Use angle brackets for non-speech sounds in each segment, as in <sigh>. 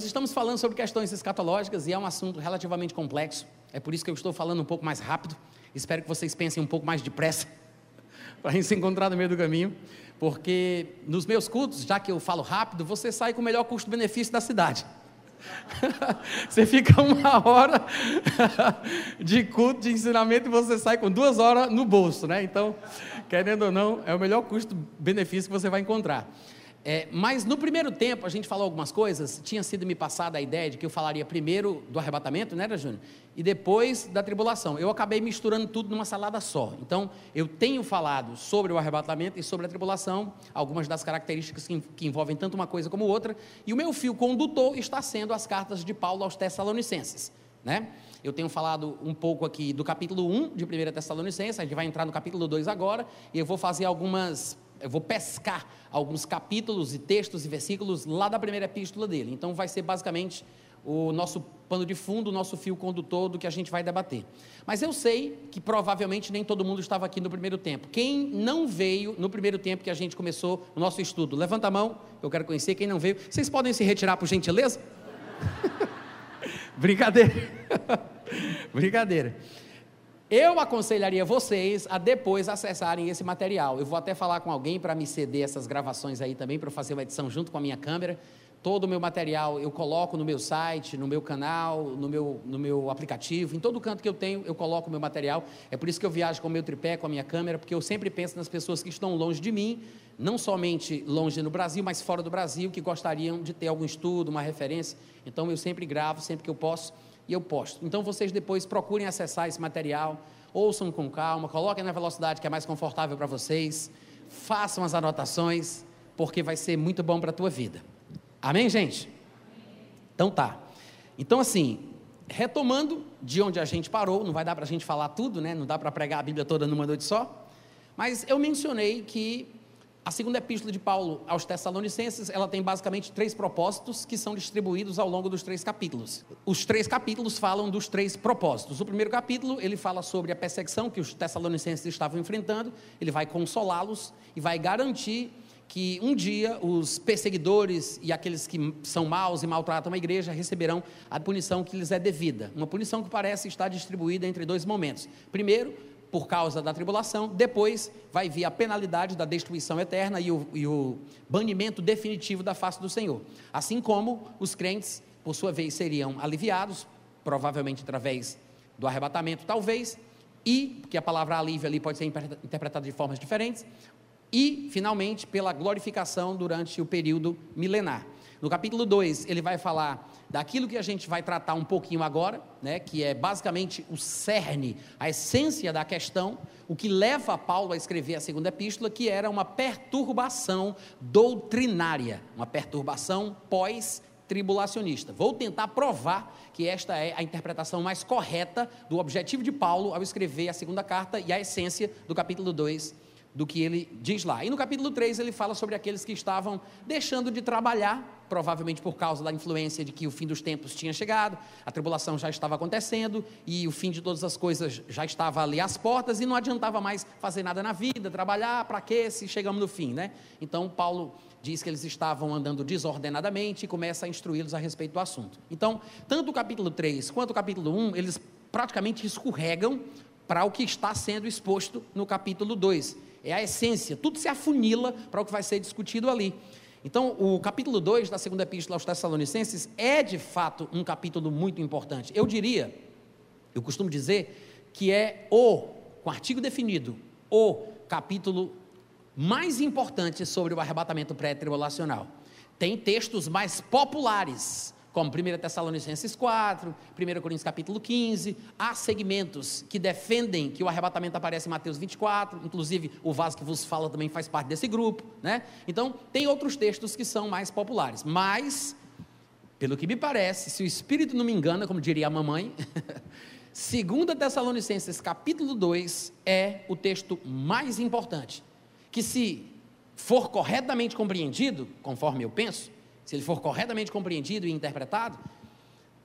Nós estamos falando sobre questões escatológicas e é um assunto relativamente complexo. É por isso que eu estou falando um pouco mais rápido. Espero que vocês pensem um pouco mais depressa <laughs> para a gente se encontrar no meio do caminho. Porque nos meus cultos, já que eu falo rápido, você sai com o melhor custo-benefício da cidade. <laughs> você fica uma hora <laughs> de culto, de ensinamento e você sai com duas horas no bolso, né? Então, querendo ou não, é o melhor custo-benefício que você vai encontrar. É, mas no primeiro tempo, a gente falou algumas coisas, tinha sido me passada a ideia de que eu falaria primeiro do arrebatamento, né, Júnior? E depois da tribulação. Eu acabei misturando tudo numa salada só. Então, eu tenho falado sobre o arrebatamento e sobre a tribulação, algumas das características que, que envolvem tanto uma coisa como outra, e o meu fio condutor está sendo as cartas de Paulo aos Tessalonicenses, né? Eu tenho falado um pouco aqui do capítulo 1 de 1 Tessalonicenses, a gente vai entrar no capítulo 2 agora, e eu vou fazer algumas eu vou pescar alguns capítulos e textos e versículos lá da primeira epístola dele. Então vai ser basicamente o nosso pano de fundo, o nosso fio condutor do que a gente vai debater. Mas eu sei que provavelmente nem todo mundo estava aqui no primeiro tempo. Quem não veio no primeiro tempo que a gente começou o nosso estudo? Levanta a mão, eu quero conhecer quem não veio. Vocês podem se retirar por gentileza? <laughs> Brincadeira. <laughs> Brincadeira. Eu aconselharia vocês a depois acessarem esse material. Eu vou até falar com alguém para me ceder essas gravações aí também, para eu fazer uma edição junto com a minha câmera. Todo o meu material eu coloco no meu site, no meu canal, no meu, no meu aplicativo, em todo canto que eu tenho, eu coloco o meu material. É por isso que eu viajo com o meu tripé, com a minha câmera, porque eu sempre penso nas pessoas que estão longe de mim, não somente longe no Brasil, mas fora do Brasil, que gostariam de ter algum estudo, uma referência. Então eu sempre gravo, sempre que eu posso e eu posto. Então vocês depois procurem acessar esse material, ouçam com calma, coloquem na velocidade que é mais confortável para vocês, façam as anotações, porque vai ser muito bom para a tua vida. Amém, gente? Então tá. Então assim, retomando de onde a gente parou, não vai dar para a gente falar tudo, né? Não dá para pregar a Bíblia toda numa noite só. Mas eu mencionei que a segunda epístola de Paulo aos Tessalonicenses, ela tem basicamente três propósitos que são distribuídos ao longo dos três capítulos. Os três capítulos falam dos três propósitos. O primeiro capítulo, ele fala sobre a perseguição que os Tessalonicenses estavam enfrentando, ele vai consolá-los e vai garantir que um dia os perseguidores e aqueles que são maus e maltratam a igreja receberão a punição que lhes é devida. Uma punição que parece estar distribuída entre dois momentos. Primeiro, por causa da tribulação, depois vai vir a penalidade da destruição eterna e o, e o banimento definitivo da face do Senhor. Assim como os crentes, por sua vez, seriam aliviados, provavelmente através do arrebatamento, talvez, e, porque a palavra alívio ali pode ser interpretada de formas diferentes, e, finalmente, pela glorificação durante o período milenar. No capítulo 2, ele vai falar daquilo que a gente vai tratar um pouquinho agora, né, que é basicamente o cerne, a essência da questão, o que leva Paulo a escrever a segunda epístola, que era uma perturbação doutrinária, uma perturbação pós tribulacionista. Vou tentar provar que esta é a interpretação mais correta do objetivo de Paulo ao escrever a segunda carta e a essência do capítulo 2 do que ele diz lá. E no capítulo 3 ele fala sobre aqueles que estavam deixando de trabalhar, provavelmente por causa da influência de que o fim dos tempos tinha chegado, a tribulação já estava acontecendo e o fim de todas as coisas já estava ali às portas e não adiantava mais fazer nada na vida, trabalhar, para quê se chegamos no fim, né? Então Paulo diz que eles estavam andando desordenadamente e começa a instruí-los a respeito do assunto. Então, tanto o capítulo 3 quanto o capítulo 1, eles praticamente escorregam para o que está sendo exposto no capítulo 2 é a essência, tudo se afunila para o que vai ser discutido ali. Então, o capítulo 2 da segunda epístola aos Tessalonicenses é de fato um capítulo muito importante. Eu diria, eu costumo dizer, que é o, com artigo definido, o capítulo mais importante sobre o arrebatamento pré-tribulacional. Tem textos mais populares como 1 Tessalonicenses 4, 1 Coríntios capítulo 15, há segmentos que defendem que o arrebatamento aparece em Mateus 24, inclusive o vaso que vos fala também faz parte desse grupo, né? Então, tem outros textos que são mais populares, mas, pelo que me parece, se o Espírito não me engana, como diria a mamãe, <laughs> 2 Tessalonicenses capítulo 2 é o texto mais importante, que se for corretamente compreendido, conforme eu penso, se ele for corretamente compreendido e interpretado,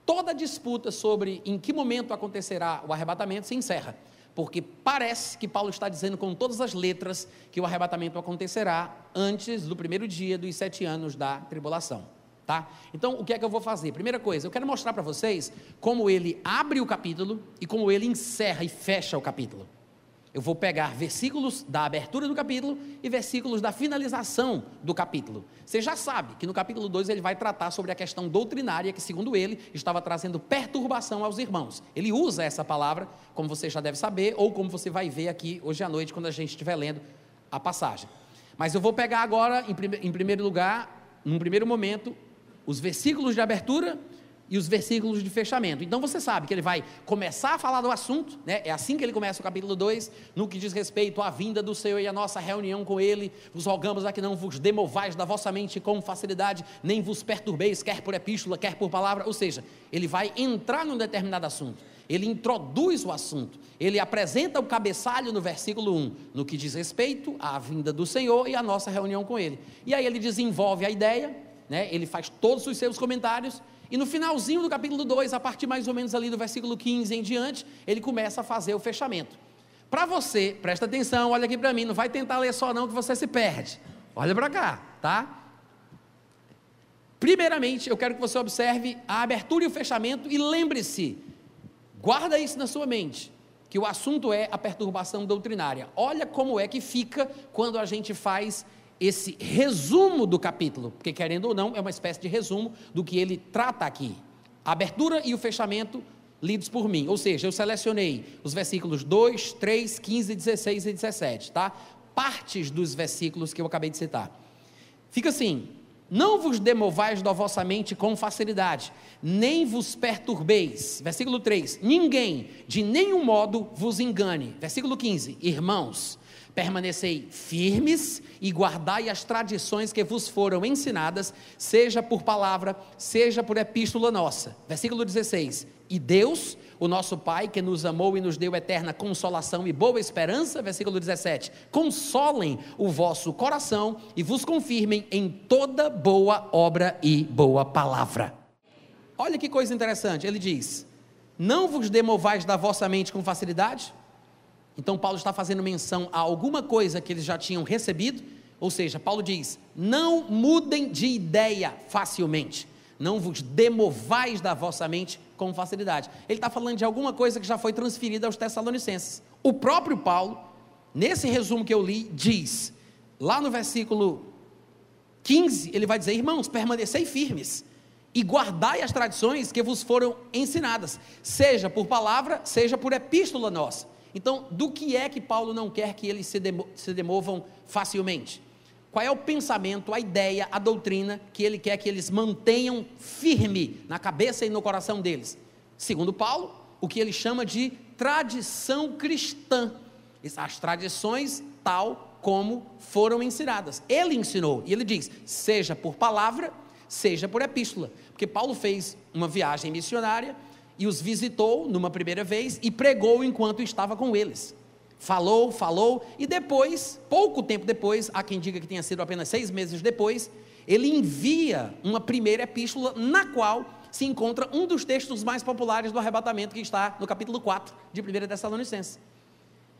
toda disputa sobre em que momento acontecerá o arrebatamento se encerra, porque parece que Paulo está dizendo com todas as letras que o arrebatamento acontecerá antes do primeiro dia dos sete anos da tribulação. Tá? Então, o que é que eu vou fazer? Primeira coisa, eu quero mostrar para vocês como ele abre o capítulo e como ele encerra e fecha o capítulo. Eu vou pegar versículos da abertura do capítulo e versículos da finalização do capítulo. Você já sabe que no capítulo 2 ele vai tratar sobre a questão doutrinária que, segundo ele, estava trazendo perturbação aos irmãos. Ele usa essa palavra, como você já deve saber, ou como você vai ver aqui hoje à noite, quando a gente estiver lendo a passagem. Mas eu vou pegar agora, em, primeiro lugar, num primeiro momento, os versículos de abertura e os versículos de fechamento. Então você sabe que ele vai começar a falar do assunto, né? é assim que ele começa o capítulo 2, no que diz respeito à vinda do Senhor e à nossa reunião com Ele. Vos rogamos a que não vos demovais da vossa mente com facilidade, nem vos perturbeis, quer por epístola, quer por palavra. Ou seja, ele vai entrar num determinado assunto, ele introduz o assunto, ele apresenta o cabeçalho no versículo 1, no que diz respeito à vinda do Senhor e à nossa reunião com Ele. E aí ele desenvolve a ideia né? ele faz todos os seus comentários, e no finalzinho do capítulo 2, a partir mais ou menos ali do versículo 15 em diante, ele começa a fazer o fechamento. Para você, presta atenção, olha aqui para mim, não vai tentar ler só não que você se perde. Olha para cá, tá? Primeiramente, eu quero que você observe a abertura e o fechamento e lembre-se, guarda isso na sua mente, que o assunto é a perturbação doutrinária. Olha como é que fica quando a gente faz esse resumo do capítulo, porque querendo ou não, é uma espécie de resumo do que ele trata aqui. A abertura e o fechamento lidos por mim, ou seja, eu selecionei os versículos 2, 3, 15, 16 e 17, tá? Partes dos versículos que eu acabei de citar. Fica assim: Não vos demovais da vossa mente com facilidade, nem vos perturbeis. Versículo 3: Ninguém de nenhum modo vos engane. Versículo 15: Irmãos, Permanecei firmes e guardai as tradições que vos foram ensinadas, seja por palavra, seja por epístola nossa. Versículo 16. E Deus, o nosso Pai, que nos amou e nos deu eterna consolação e boa esperança, versículo 17, consolem o vosso coração e vos confirmem em toda boa obra e boa palavra. Olha que coisa interessante, ele diz: Não vos demovais da vossa mente com facilidade, então, Paulo está fazendo menção a alguma coisa que eles já tinham recebido, ou seja, Paulo diz: não mudem de ideia facilmente, não vos demovais da vossa mente com facilidade. Ele está falando de alguma coisa que já foi transferida aos Tessalonicenses. O próprio Paulo, nesse resumo que eu li, diz, lá no versículo 15, ele vai dizer: irmãos, permanecei firmes e guardai as tradições que vos foram ensinadas, seja por palavra, seja por epístola nossa. Então, do que é que Paulo não quer que eles se, demo, se demovam facilmente? Qual é o pensamento, a ideia, a doutrina que ele quer que eles mantenham firme na cabeça e no coração deles? Segundo Paulo, o que ele chama de tradição cristã. As tradições tal como foram ensinadas. Ele ensinou, e ele diz: seja por palavra, seja por epístola. Porque Paulo fez uma viagem missionária e os visitou numa primeira vez e pregou enquanto estava com eles. Falou, falou, e depois, pouco tempo depois, há quem diga que tenha sido apenas seis meses depois, ele envia uma primeira epístola na qual se encontra um dos textos mais populares do arrebatamento, que está no capítulo 4 de 1 Tessalonicenses.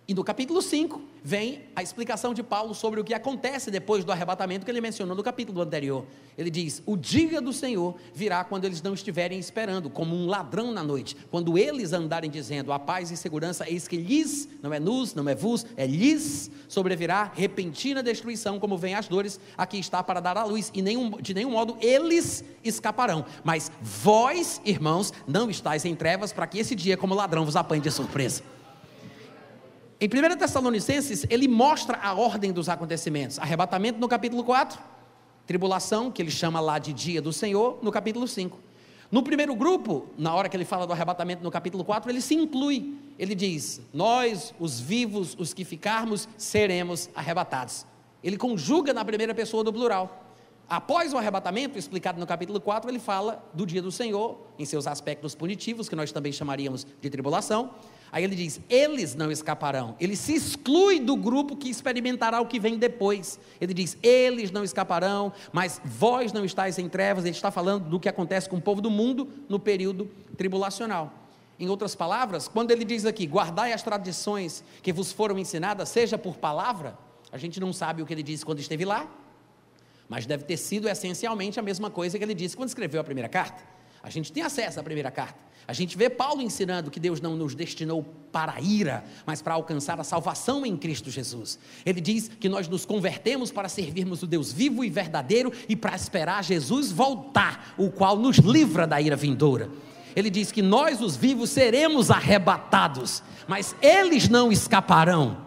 E no capítulo 5 vem a explicação de Paulo sobre o que acontece depois do arrebatamento que ele mencionou no capítulo anterior. Ele diz: O dia do Senhor virá quando eles não estiverem esperando, como um ladrão na noite. Quando eles andarem dizendo a paz e segurança, eis que lhes, não é nus, não é vos, é lhes sobrevirá repentina destruição, como vem as dores, aqui está para dar à luz, e nenhum, de nenhum modo eles escaparão. Mas vós, irmãos, não estáis em trevas, para que esse dia, como ladrão, vos apanhe de surpresa. Em 1 Tessalonicenses, ele mostra a ordem dos acontecimentos. Arrebatamento no capítulo 4, tribulação, que ele chama lá de dia do Senhor, no capítulo 5. No primeiro grupo, na hora que ele fala do arrebatamento no capítulo 4, ele se inclui. Ele diz: Nós, os vivos, os que ficarmos, seremos arrebatados. Ele conjuga na primeira pessoa do plural. Após o arrebatamento, explicado no capítulo 4, ele fala do dia do Senhor, em seus aspectos punitivos, que nós também chamaríamos de tribulação. Aí ele diz: eles não escaparão. Ele se exclui do grupo que experimentará o que vem depois. Ele diz: eles não escaparão, mas vós não estáis em trevas. Ele está falando do que acontece com o povo do mundo no período tribulacional. Em outras palavras, quando ele diz aqui: guardai as tradições que vos foram ensinadas, seja por palavra, a gente não sabe o que ele disse quando esteve lá, mas deve ter sido essencialmente a mesma coisa que ele disse quando escreveu a primeira carta. A gente tem acesso à primeira carta. A gente vê Paulo ensinando que Deus não nos destinou para a ira, mas para alcançar a salvação em Cristo Jesus. Ele diz que nós nos convertemos para servirmos o Deus vivo e verdadeiro e para esperar Jesus voltar, o qual nos livra da ira vindoura. Ele diz que nós, os vivos, seremos arrebatados, mas eles não escaparão.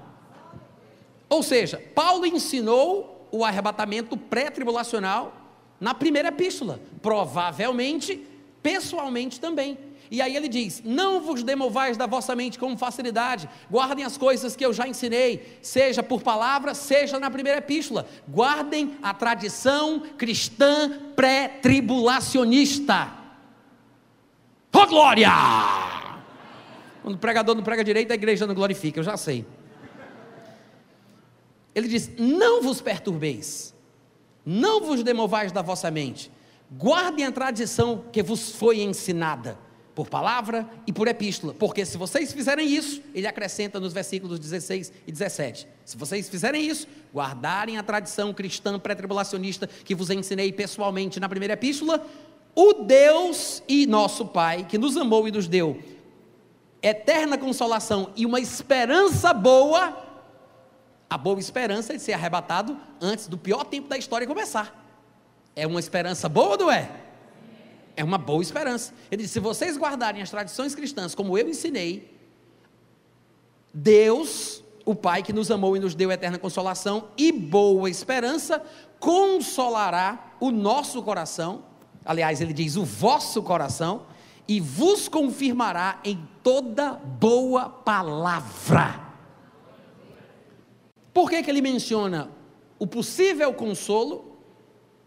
Ou seja, Paulo ensinou o arrebatamento pré-tribulacional na primeira epístola, provavelmente pessoalmente também. E aí ele diz: Não vos demovais da vossa mente com facilidade, guardem as coisas que eu já ensinei, seja por palavra, seja na primeira epístola. Guardem a tradição cristã pré-tribulacionista. Oh glória! Quando o pregador não prega direito, a igreja não glorifica, eu já sei. Ele diz: Não vos perturbeis, não vos demovais da vossa mente, guardem a tradição que vos foi ensinada, por palavra e por epístola, porque se vocês fizerem isso, ele acrescenta nos versículos 16 e 17: se vocês fizerem isso, guardarem a tradição cristã pré-tribulacionista que vos ensinei pessoalmente na primeira epístola, o Deus e nosso Pai, que nos amou e nos deu eterna consolação e uma esperança boa, a boa esperança de ser arrebatado antes do pior tempo da história começar. É uma esperança boa, não é? É uma boa esperança. Ele disse: se vocês guardarem as tradições cristãs como eu ensinei, Deus, o Pai que nos amou e nos deu eterna consolação e boa esperança, consolará o nosso coração. Aliás, ele diz: o vosso coração, e vos confirmará em toda boa palavra por que, que ele menciona o possível consolo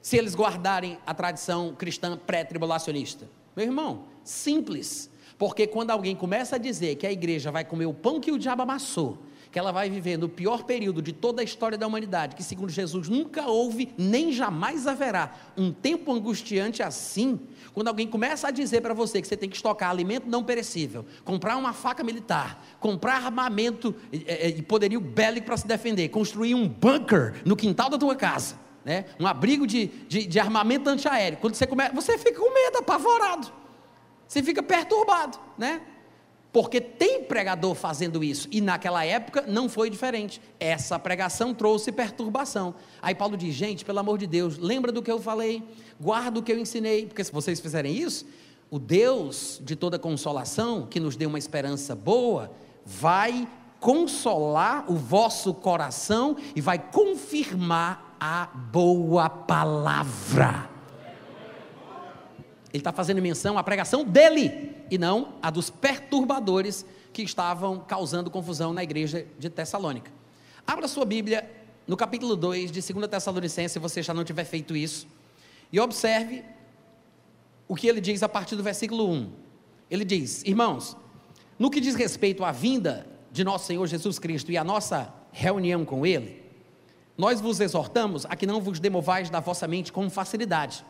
se eles guardarem a tradição cristã pré-tribulacionista? Meu irmão, simples. Porque quando alguém começa a dizer que a igreja vai comer o pão que o diabo amassou, que ela vai viver no pior período de toda a história da humanidade, que segundo Jesus nunca houve nem jamais haverá um tempo angustiante assim, quando alguém começa a dizer para você que você tem que estocar alimento não perecível, comprar uma faca militar, comprar armamento e, poderio bélico para se defender, construir um bunker no quintal da tua casa, né? um abrigo de, de, de armamento antiaéreo, quando você começa, você fica com medo, apavorado, você fica perturbado, né? Porque tem pregador fazendo isso, e naquela época não foi diferente. Essa pregação trouxe perturbação. Aí Paulo diz: gente, pelo amor de Deus, lembra do que eu falei, guarda o que eu ensinei, porque se vocês fizerem isso, o Deus de toda consolação, que nos deu uma esperança boa, vai consolar o vosso coração e vai confirmar a boa palavra. Ele está fazendo menção à pregação dele e não a dos perturbadores que estavam causando confusão na igreja de Tessalônica. Abra sua Bíblia no capítulo 2 de 2 Tessalonicenses, se você já não tiver feito isso, e observe o que ele diz a partir do versículo 1. Ele diz: Irmãos, no que diz respeito à vinda de nosso Senhor Jesus Cristo e à nossa reunião com Ele, nós vos exortamos a que não vos demovais da vossa mente com facilidade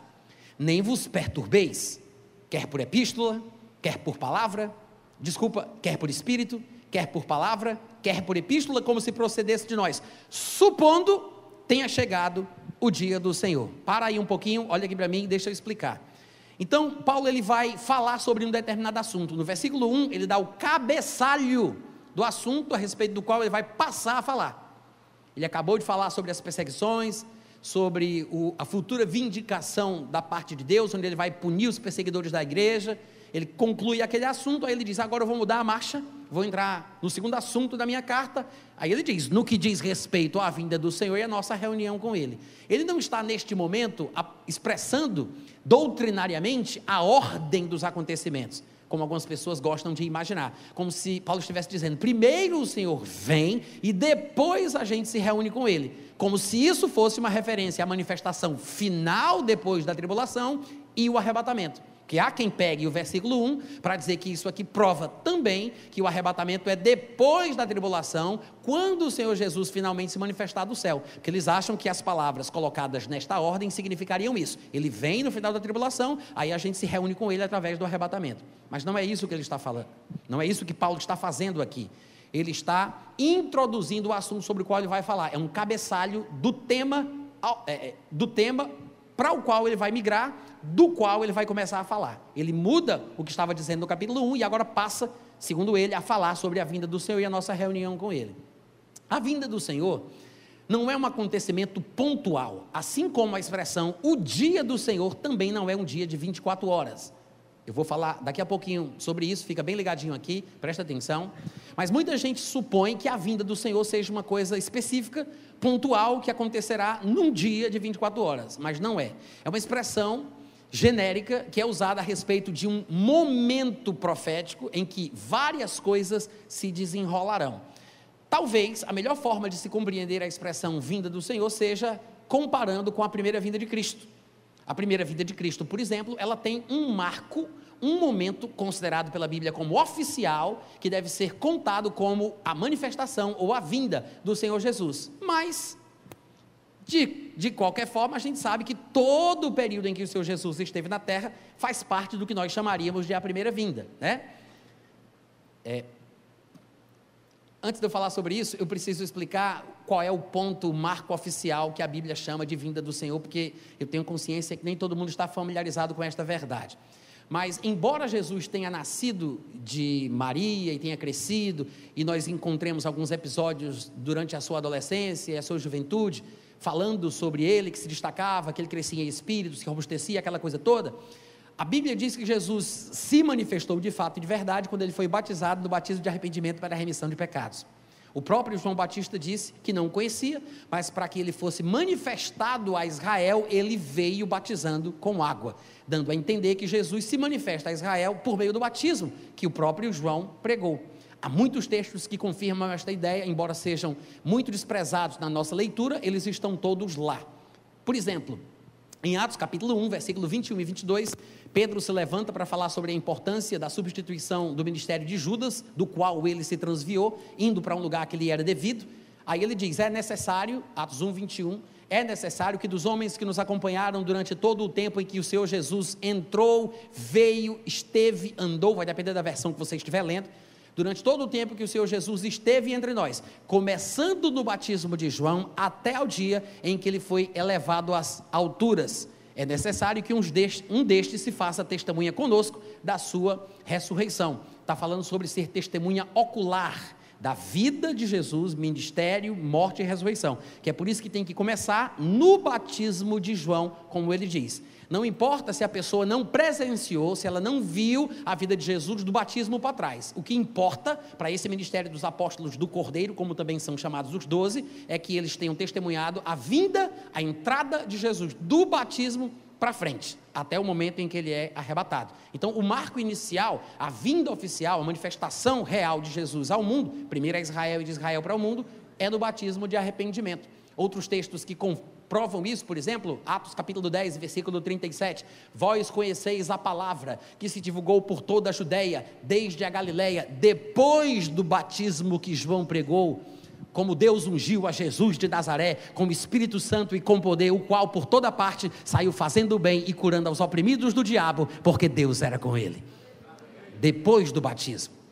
nem vos perturbeis, quer por epístola, quer por palavra, desculpa, quer por espírito, quer por palavra, quer por epístola, como se procedesse de nós, supondo tenha chegado o dia do Senhor. Para aí um pouquinho, olha aqui para mim, deixa eu explicar. Então, Paulo ele vai falar sobre um determinado assunto. No versículo 1, ele dá o cabeçalho do assunto a respeito do qual ele vai passar a falar. Ele acabou de falar sobre as perseguições, sobre o, a futura vindicação da parte de Deus, onde ele vai punir os perseguidores da igreja. Ele conclui aquele assunto, aí ele diz: Agora eu vou mudar a marcha, vou entrar no segundo assunto da minha carta. Aí ele diz: No que diz respeito à vinda do Senhor e à nossa reunião com Ele. Ele não está neste momento expressando doutrinariamente a ordem dos acontecimentos como algumas pessoas gostam de imaginar, como se Paulo estivesse dizendo: primeiro o Senhor vem e depois a gente se reúne com Ele como se isso fosse uma referência à manifestação final depois da tribulação e o arrebatamento. Que há quem pegue o versículo 1 para dizer que isso aqui prova também que o arrebatamento é depois da tribulação, quando o Senhor Jesus finalmente se manifestar do céu. Porque eles acham que as palavras colocadas nesta ordem significariam isso. Ele vem no final da tribulação, aí a gente se reúne com ele através do arrebatamento. Mas não é isso que ele está falando. Não é isso que Paulo está fazendo aqui. Ele está introduzindo o assunto sobre o qual ele vai falar. É um cabeçalho do tema, é, é, do tema para o qual ele vai migrar, do qual ele vai começar a falar. Ele muda o que estava dizendo no capítulo 1 e agora passa, segundo ele, a falar sobre a vinda do Senhor e a nossa reunião com ele. A vinda do Senhor não é um acontecimento pontual, assim como a expressão o dia do Senhor também não é um dia de 24 horas. Eu vou falar daqui a pouquinho sobre isso, fica bem ligadinho aqui, presta atenção. Mas muita gente supõe que a vinda do Senhor seja uma coisa específica, pontual, que acontecerá num dia de 24 horas. Mas não é. É uma expressão genérica que é usada a respeito de um momento profético em que várias coisas se desenrolarão. Talvez a melhor forma de se compreender a expressão vinda do Senhor seja comparando com a primeira vinda de Cristo. A primeira vinda de Cristo, por exemplo, ela tem um marco, um momento considerado pela Bíblia como oficial, que deve ser contado como a manifestação ou a vinda do Senhor Jesus. Mas, de, de qualquer forma, a gente sabe que todo o período em que o Senhor Jesus esteve na terra faz parte do que nós chamaríamos de a primeira vinda, né? É, antes de eu falar sobre isso, eu preciso explicar qual é o ponto, o marco oficial que a Bíblia chama de vinda do Senhor, porque eu tenho consciência que nem todo mundo está familiarizado com esta verdade. Mas, embora Jesus tenha nascido de Maria e tenha crescido, e nós encontremos alguns episódios durante a sua adolescência e a sua juventude, falando sobre ele, que se destacava, que ele crescia em espírito, se robustecia, aquela coisa toda, a Bíblia diz que Jesus se manifestou de fato e de verdade quando ele foi batizado no batismo de arrependimento para a remissão de pecados. O próprio João Batista disse que não conhecia, mas para que ele fosse manifestado a Israel, ele veio batizando com água, dando a entender que Jesus se manifesta a Israel por meio do batismo que o próprio João pregou. Há muitos textos que confirmam esta ideia, embora sejam muito desprezados na nossa leitura, eles estão todos lá. Por exemplo, em Atos capítulo 1, versículo 21 e 22, Pedro se levanta para falar sobre a importância da substituição do ministério de Judas, do qual ele se transviou, indo para um lugar que lhe era devido. Aí ele diz: é necessário, Atos 1, 21, é necessário que dos homens que nos acompanharam durante todo o tempo em que o Senhor Jesus entrou, veio, esteve, andou, vai depender da versão que você estiver lendo, durante todo o tempo que o Senhor Jesus esteve entre nós, começando no batismo de João até o dia em que ele foi elevado às alturas. É necessário que um destes se faça testemunha conosco da sua ressurreição. Está falando sobre ser testemunha ocular da vida de Jesus, ministério, morte e ressurreição. Que é por isso que tem que começar no batismo de João, como ele diz. Não importa se a pessoa não presenciou, se ela não viu a vida de Jesus do batismo para trás. O que importa para esse ministério dos apóstolos do Cordeiro, como também são chamados os doze, é que eles tenham testemunhado a vinda, a entrada de Jesus do batismo para frente, até o momento em que ele é arrebatado. Então, o marco inicial, a vinda oficial, a manifestação real de Jesus ao mundo, primeiro a Israel e de Israel para o mundo, é no batismo de arrependimento. Outros textos que provam isso, por exemplo, Atos capítulo 10, versículo 37. Vós conheceis a palavra que se divulgou por toda a Judéia, desde a Galiléia, depois do batismo que João pregou, como Deus ungiu a Jesus de Nazaré com o Espírito Santo e com poder, o qual por toda parte saiu fazendo o bem e curando aos oprimidos do diabo, porque Deus era com ele. Depois do batismo.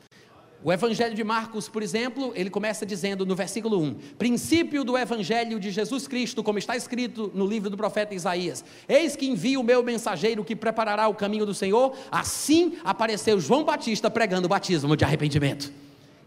O Evangelho de Marcos, por exemplo, ele começa dizendo no versículo 1: Princípio do Evangelho de Jesus Cristo, como está escrito no livro do profeta Isaías: Eis que envio o meu mensageiro que preparará o caminho do Senhor. Assim apareceu João Batista pregando o batismo de arrependimento.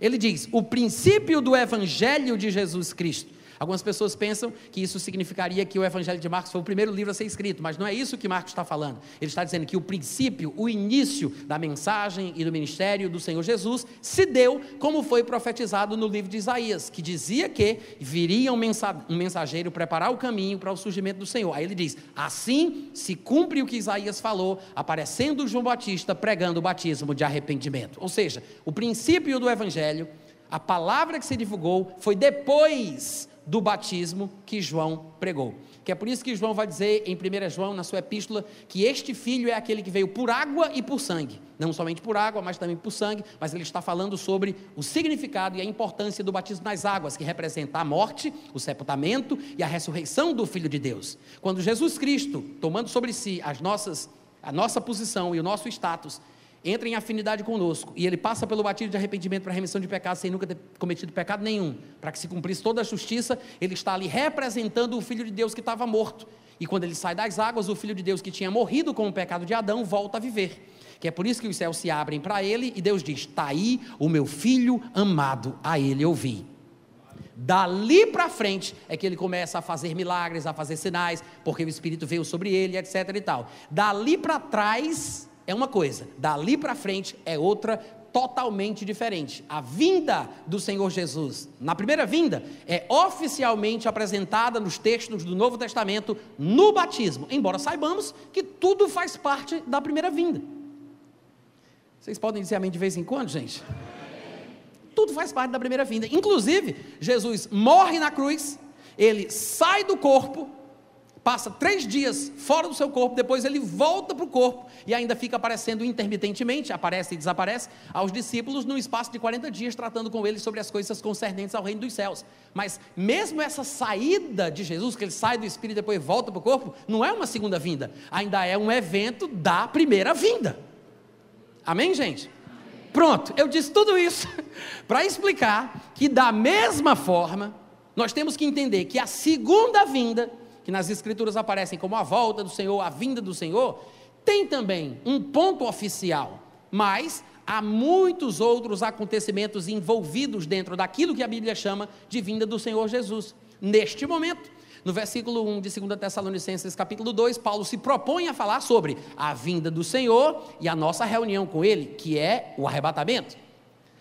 Ele diz: O princípio do Evangelho de Jesus Cristo. Algumas pessoas pensam que isso significaria que o Evangelho de Marcos foi o primeiro livro a ser escrito, mas não é isso que Marcos está falando. Ele está dizendo que o princípio, o início da mensagem e do ministério do Senhor Jesus se deu como foi profetizado no livro de Isaías, que dizia que viria um mensageiro preparar o caminho para o surgimento do Senhor. Aí ele diz: assim se cumpre o que Isaías falou, aparecendo João Batista pregando o batismo de arrependimento. Ou seja, o princípio do Evangelho a palavra que se divulgou foi depois do batismo que João pregou. Que é por isso que João vai dizer em 1 João, na sua epístola, que este filho é aquele que veio por água e por sangue. Não somente por água, mas também por sangue, mas ele está falando sobre o significado e a importância do batismo nas águas, que representa a morte, o sepultamento e a ressurreição do Filho de Deus. Quando Jesus Cristo, tomando sobre si as nossas, a nossa posição e o nosso status, entra em afinidade conosco e ele passa pelo batismo de arrependimento para remissão de pecados sem nunca ter cometido pecado nenhum, para que se cumprisse toda a justiça, ele está ali representando o Filho de Deus que estava morto. E quando ele sai das águas, o Filho de Deus que tinha morrido com o pecado de Adão volta a viver. Que é por isso que os céus se abrem para ele e Deus diz: Está aí o meu filho amado, a ele ouvi. Dali para frente é que ele começa a fazer milagres, a fazer sinais, porque o Espírito veio sobre ele, etc. e tal. Dali para trás é uma coisa, dali para frente é outra totalmente diferente. A vinda do Senhor Jesus, na primeira vinda, é oficialmente apresentada nos textos do Novo Testamento no batismo, embora saibamos que tudo faz parte da primeira vinda. Vocês podem dizer amém de vez em quando, gente? Tudo faz parte da primeira vinda. Inclusive, Jesus morre na cruz, ele sai do corpo, passa três dias fora do seu corpo, depois ele volta para o corpo e ainda fica aparecendo intermitentemente, aparece e desaparece, aos discípulos no espaço de 40 dias, tratando com eles sobre as coisas concernentes ao reino dos céus. Mas mesmo essa saída de Jesus, que ele sai do Espírito e depois volta para o corpo, não é uma segunda vinda, ainda é um evento da primeira vinda. Amém, gente? Pronto, eu disse tudo isso <laughs> para explicar que, da mesma forma, nós temos que entender que a segunda vinda que nas Escrituras aparecem como a volta do Senhor, a vinda do Senhor, tem também um ponto oficial, mas há muitos outros acontecimentos envolvidos dentro daquilo que a Bíblia chama de vinda do Senhor Jesus. Neste momento, no versículo 1 de 2 Tessalonicenses, capítulo 2, Paulo se propõe a falar sobre a vinda do Senhor e a nossa reunião com Ele, que é o arrebatamento.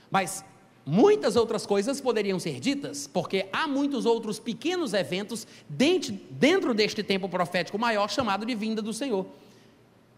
Mas Muitas outras coisas poderiam ser ditas, porque há muitos outros pequenos eventos dentro deste tempo profético maior chamado de vinda do Senhor.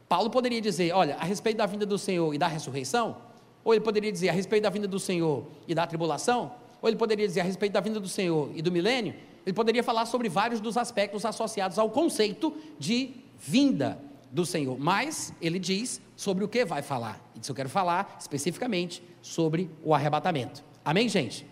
Paulo poderia dizer, olha, a respeito da vinda do Senhor e da ressurreição, ou ele poderia dizer a respeito da vinda do Senhor e da tribulação, ou ele poderia dizer a respeito da vinda do Senhor e do milênio, ele poderia falar sobre vários dos aspectos associados ao conceito de vinda do Senhor. Mas ele diz sobre o que vai falar. Isso eu quero falar especificamente sobre o arrebatamento. Amém, gente?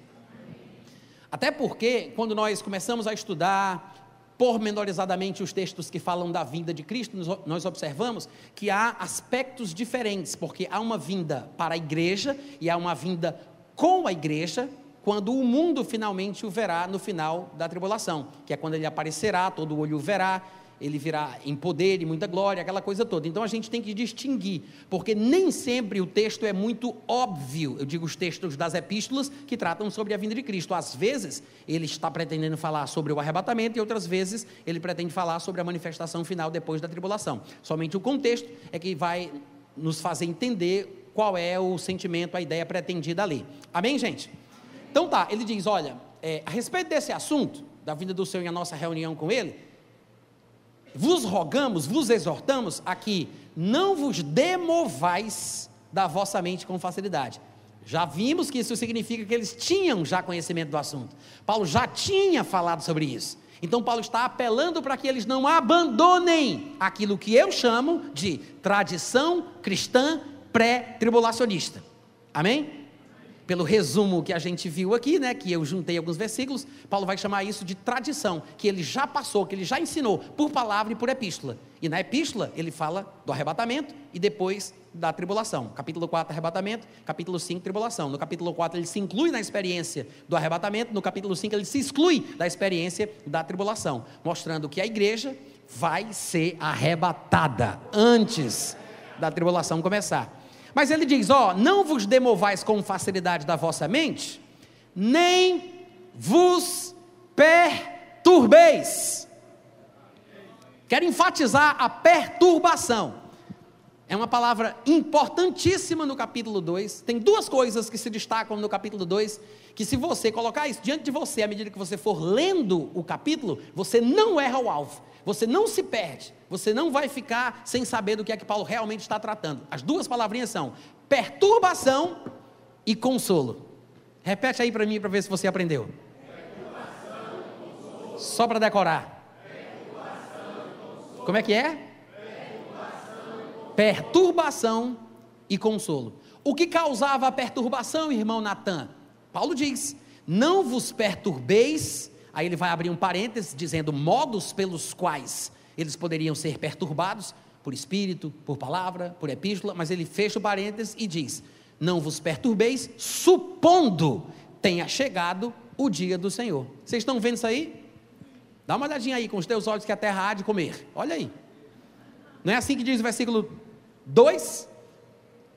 Até porque, quando nós começamos a estudar pormenorizadamente os textos que falam da vinda de Cristo, nós observamos que há aspectos diferentes, porque há uma vinda para a igreja e há uma vinda com a igreja, quando o mundo finalmente o verá no final da tribulação, que é quando ele aparecerá, todo olho o verá, ele virá em poder e muita glória, aquela coisa toda. Então a gente tem que distinguir, porque nem sempre o texto é muito óbvio. Eu digo os textos das epístolas que tratam sobre a vinda de Cristo. Às vezes ele está pretendendo falar sobre o arrebatamento e outras vezes ele pretende falar sobre a manifestação final depois da tribulação. Somente o contexto é que vai nos fazer entender qual é o sentimento, a ideia pretendida ali. Amém, gente? Então tá, ele diz: olha, é, a respeito desse assunto, da vinda do Senhor e a nossa reunião com ele vos rogamos, vos exortamos a que não vos demovais da vossa mente com facilidade. Já vimos que isso significa que eles tinham já conhecimento do assunto. Paulo já tinha falado sobre isso. Então, Paulo está apelando para que eles não abandonem aquilo que eu chamo de tradição cristã pré-tribulacionista. Amém? Pelo resumo que a gente viu aqui, né, que eu juntei alguns versículos, Paulo vai chamar isso de tradição, que ele já passou, que ele já ensinou por palavra e por epístola. E na epístola ele fala do arrebatamento e depois da tribulação. Capítulo 4, arrebatamento, capítulo 5, tribulação. No capítulo 4 ele se inclui na experiência do arrebatamento, no capítulo 5 ele se exclui da experiência da tribulação, mostrando que a igreja vai ser arrebatada antes da tribulação começar. Mas ele diz: Ó, não vos demovais com facilidade da vossa mente, nem vos perturbeis. Quero enfatizar a perturbação. É uma palavra importantíssima no capítulo 2. Tem duas coisas que se destacam no capítulo 2, que se você colocar isso diante de você, à medida que você for lendo o capítulo, você não erra o alvo. Você não se perde, você não vai ficar sem saber do que é que Paulo realmente está tratando. As duas palavrinhas são perturbação e consolo. Repete aí para mim para ver se você aprendeu. Só para decorar. Como é que é? Perturbação e consolo. O que causava a perturbação, irmão Natan? Paulo diz: Não vos perturbeis. Aí ele vai abrir um parênteses dizendo modos pelos quais eles poderiam ser perturbados por espírito, por palavra, por epístola, mas ele fecha o parênteses e diz: Não vos perturbeis, supondo tenha chegado o dia do Senhor. Vocês estão vendo isso aí? Dá uma olhadinha aí com os teus olhos que a terra há de comer. Olha aí. Não é assim que diz o versículo 2?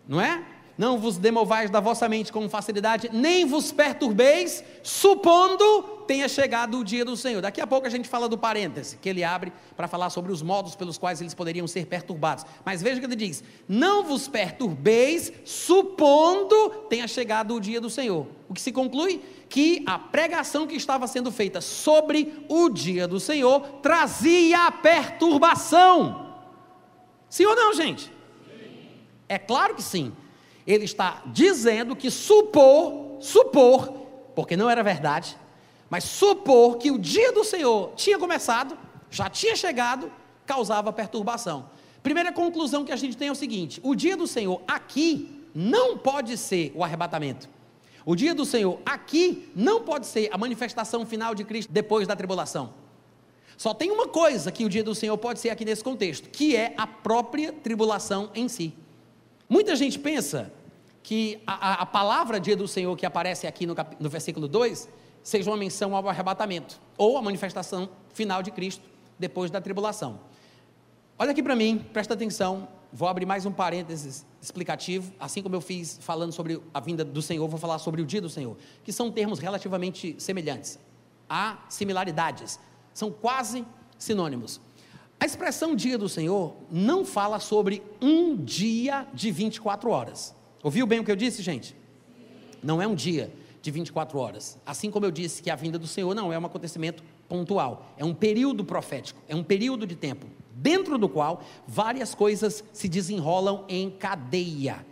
Não é? Não vos demovais da vossa mente com facilidade, nem vos perturbeis, supondo tenha chegado o dia do Senhor. Daqui a pouco a gente fala do parêntese, que ele abre para falar sobre os modos pelos quais eles poderiam ser perturbados. Mas veja que ele diz: Não vos perturbeis, supondo tenha chegado o dia do Senhor. O que se conclui? Que a pregação que estava sendo feita sobre o dia do Senhor trazia perturbação. Sim ou não, gente? É claro que sim. Ele está dizendo que supor, supor, porque não era verdade, mas supor que o dia do Senhor tinha começado, já tinha chegado, causava perturbação. Primeira conclusão que a gente tem é o seguinte: o dia do Senhor aqui não pode ser o arrebatamento. O dia do Senhor aqui não pode ser a manifestação final de Cristo depois da tribulação. Só tem uma coisa que o dia do Senhor pode ser aqui nesse contexto, que é a própria tribulação em si. Muita gente pensa que a, a palavra dia do Senhor que aparece aqui no, cap, no versículo 2 seja uma menção ao arrebatamento, ou a manifestação final de Cristo depois da tribulação. Olha aqui para mim, presta atenção, vou abrir mais um parênteses explicativo, assim como eu fiz falando sobre a vinda do Senhor, vou falar sobre o dia do Senhor, que são termos relativamente semelhantes. Há similaridades, são quase sinônimos. A expressão dia do Senhor não fala sobre um dia de 24 horas. Ouviu bem o que eu disse, gente? Não é um dia de 24 horas. Assim como eu disse que a vinda do Senhor não é um acontecimento pontual, é um período profético, é um período de tempo, dentro do qual várias coisas se desenrolam em cadeia.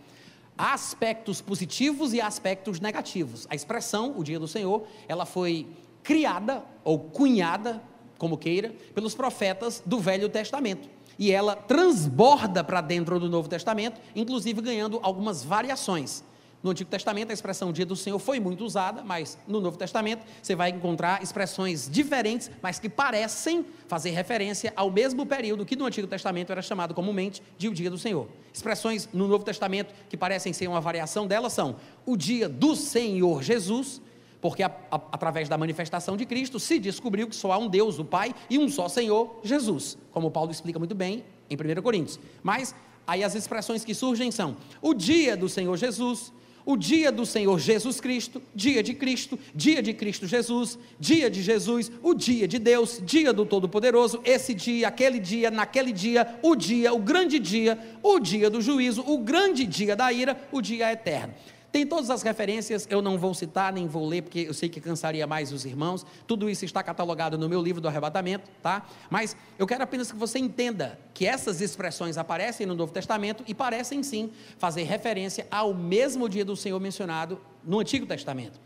Há aspectos positivos e aspectos negativos. A expressão, o dia do Senhor, ela foi criada ou cunhada como queira, pelos profetas do Velho Testamento. E ela transborda para dentro do Novo Testamento, inclusive ganhando algumas variações. No Antigo Testamento, a expressão dia do Senhor foi muito usada, mas no Novo Testamento você vai encontrar expressões diferentes, mas que parecem fazer referência ao mesmo período que no Antigo Testamento era chamado comumente de o dia do Senhor. Expressões no Novo Testamento que parecem ser uma variação delas são o dia do Senhor Jesus, porque a, a, através da manifestação de Cristo se descobriu que só há um Deus, o Pai, e um só Senhor, Jesus, como Paulo explica muito bem em 1 Coríntios. Mas aí as expressões que surgem são o dia do Senhor Jesus, o dia do Senhor Jesus Cristo, dia de Cristo, dia de Cristo Jesus, dia de Jesus, o dia de Deus, dia do Todo-Poderoso, esse dia, aquele dia, naquele dia, o dia, o grande dia, o dia do juízo, o grande dia da ira, o dia eterno. Tem todas as referências, eu não vou citar, nem vou ler, porque eu sei que cansaria mais os irmãos. Tudo isso está catalogado no meu livro do arrebatamento, tá? Mas eu quero apenas que você entenda que essas expressões aparecem no Novo Testamento e parecem sim fazer referência ao mesmo dia do Senhor mencionado no Antigo Testamento.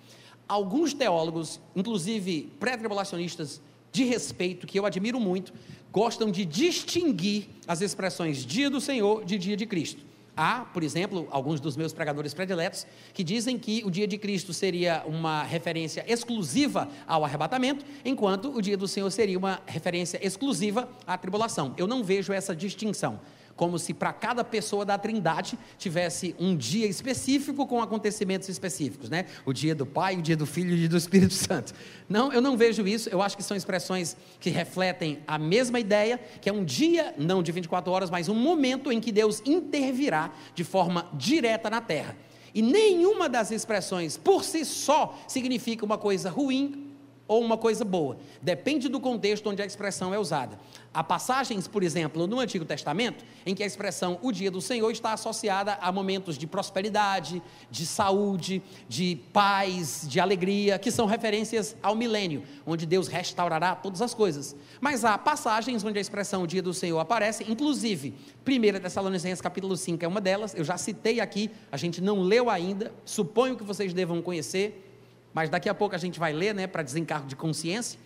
Alguns teólogos, inclusive pré-tribulacionistas de respeito, que eu admiro muito, gostam de distinguir as expressões dia do Senhor de dia de Cristo. Há, por exemplo, alguns dos meus pregadores prediletos que dizem que o dia de Cristo seria uma referência exclusiva ao arrebatamento, enquanto o dia do Senhor seria uma referência exclusiva à tribulação. Eu não vejo essa distinção como se para cada pessoa da Trindade tivesse um dia específico com acontecimentos específicos, né? O dia do Pai, o dia do Filho e o dia do Espírito <laughs> Santo. Não, eu não vejo isso. Eu acho que são expressões que refletem a mesma ideia, que é um dia, não de 24 horas, mas um momento em que Deus intervirá de forma direta na terra. E nenhuma das expressões por si só significa uma coisa ruim ou uma coisa boa. Depende do contexto onde a expressão é usada. Há passagens, por exemplo, no Antigo Testamento, em que a expressão o dia do Senhor está associada a momentos de prosperidade, de saúde, de paz, de alegria, que são referências ao milênio, onde Deus restaurará todas as coisas. Mas há passagens onde a expressão o dia do Senhor aparece, inclusive 1 Tessalonicenses capítulo 5 é uma delas, eu já citei aqui, a gente não leu ainda, suponho que vocês devam conhecer mas daqui a pouco a gente vai ler, né, para desencargo de consciência.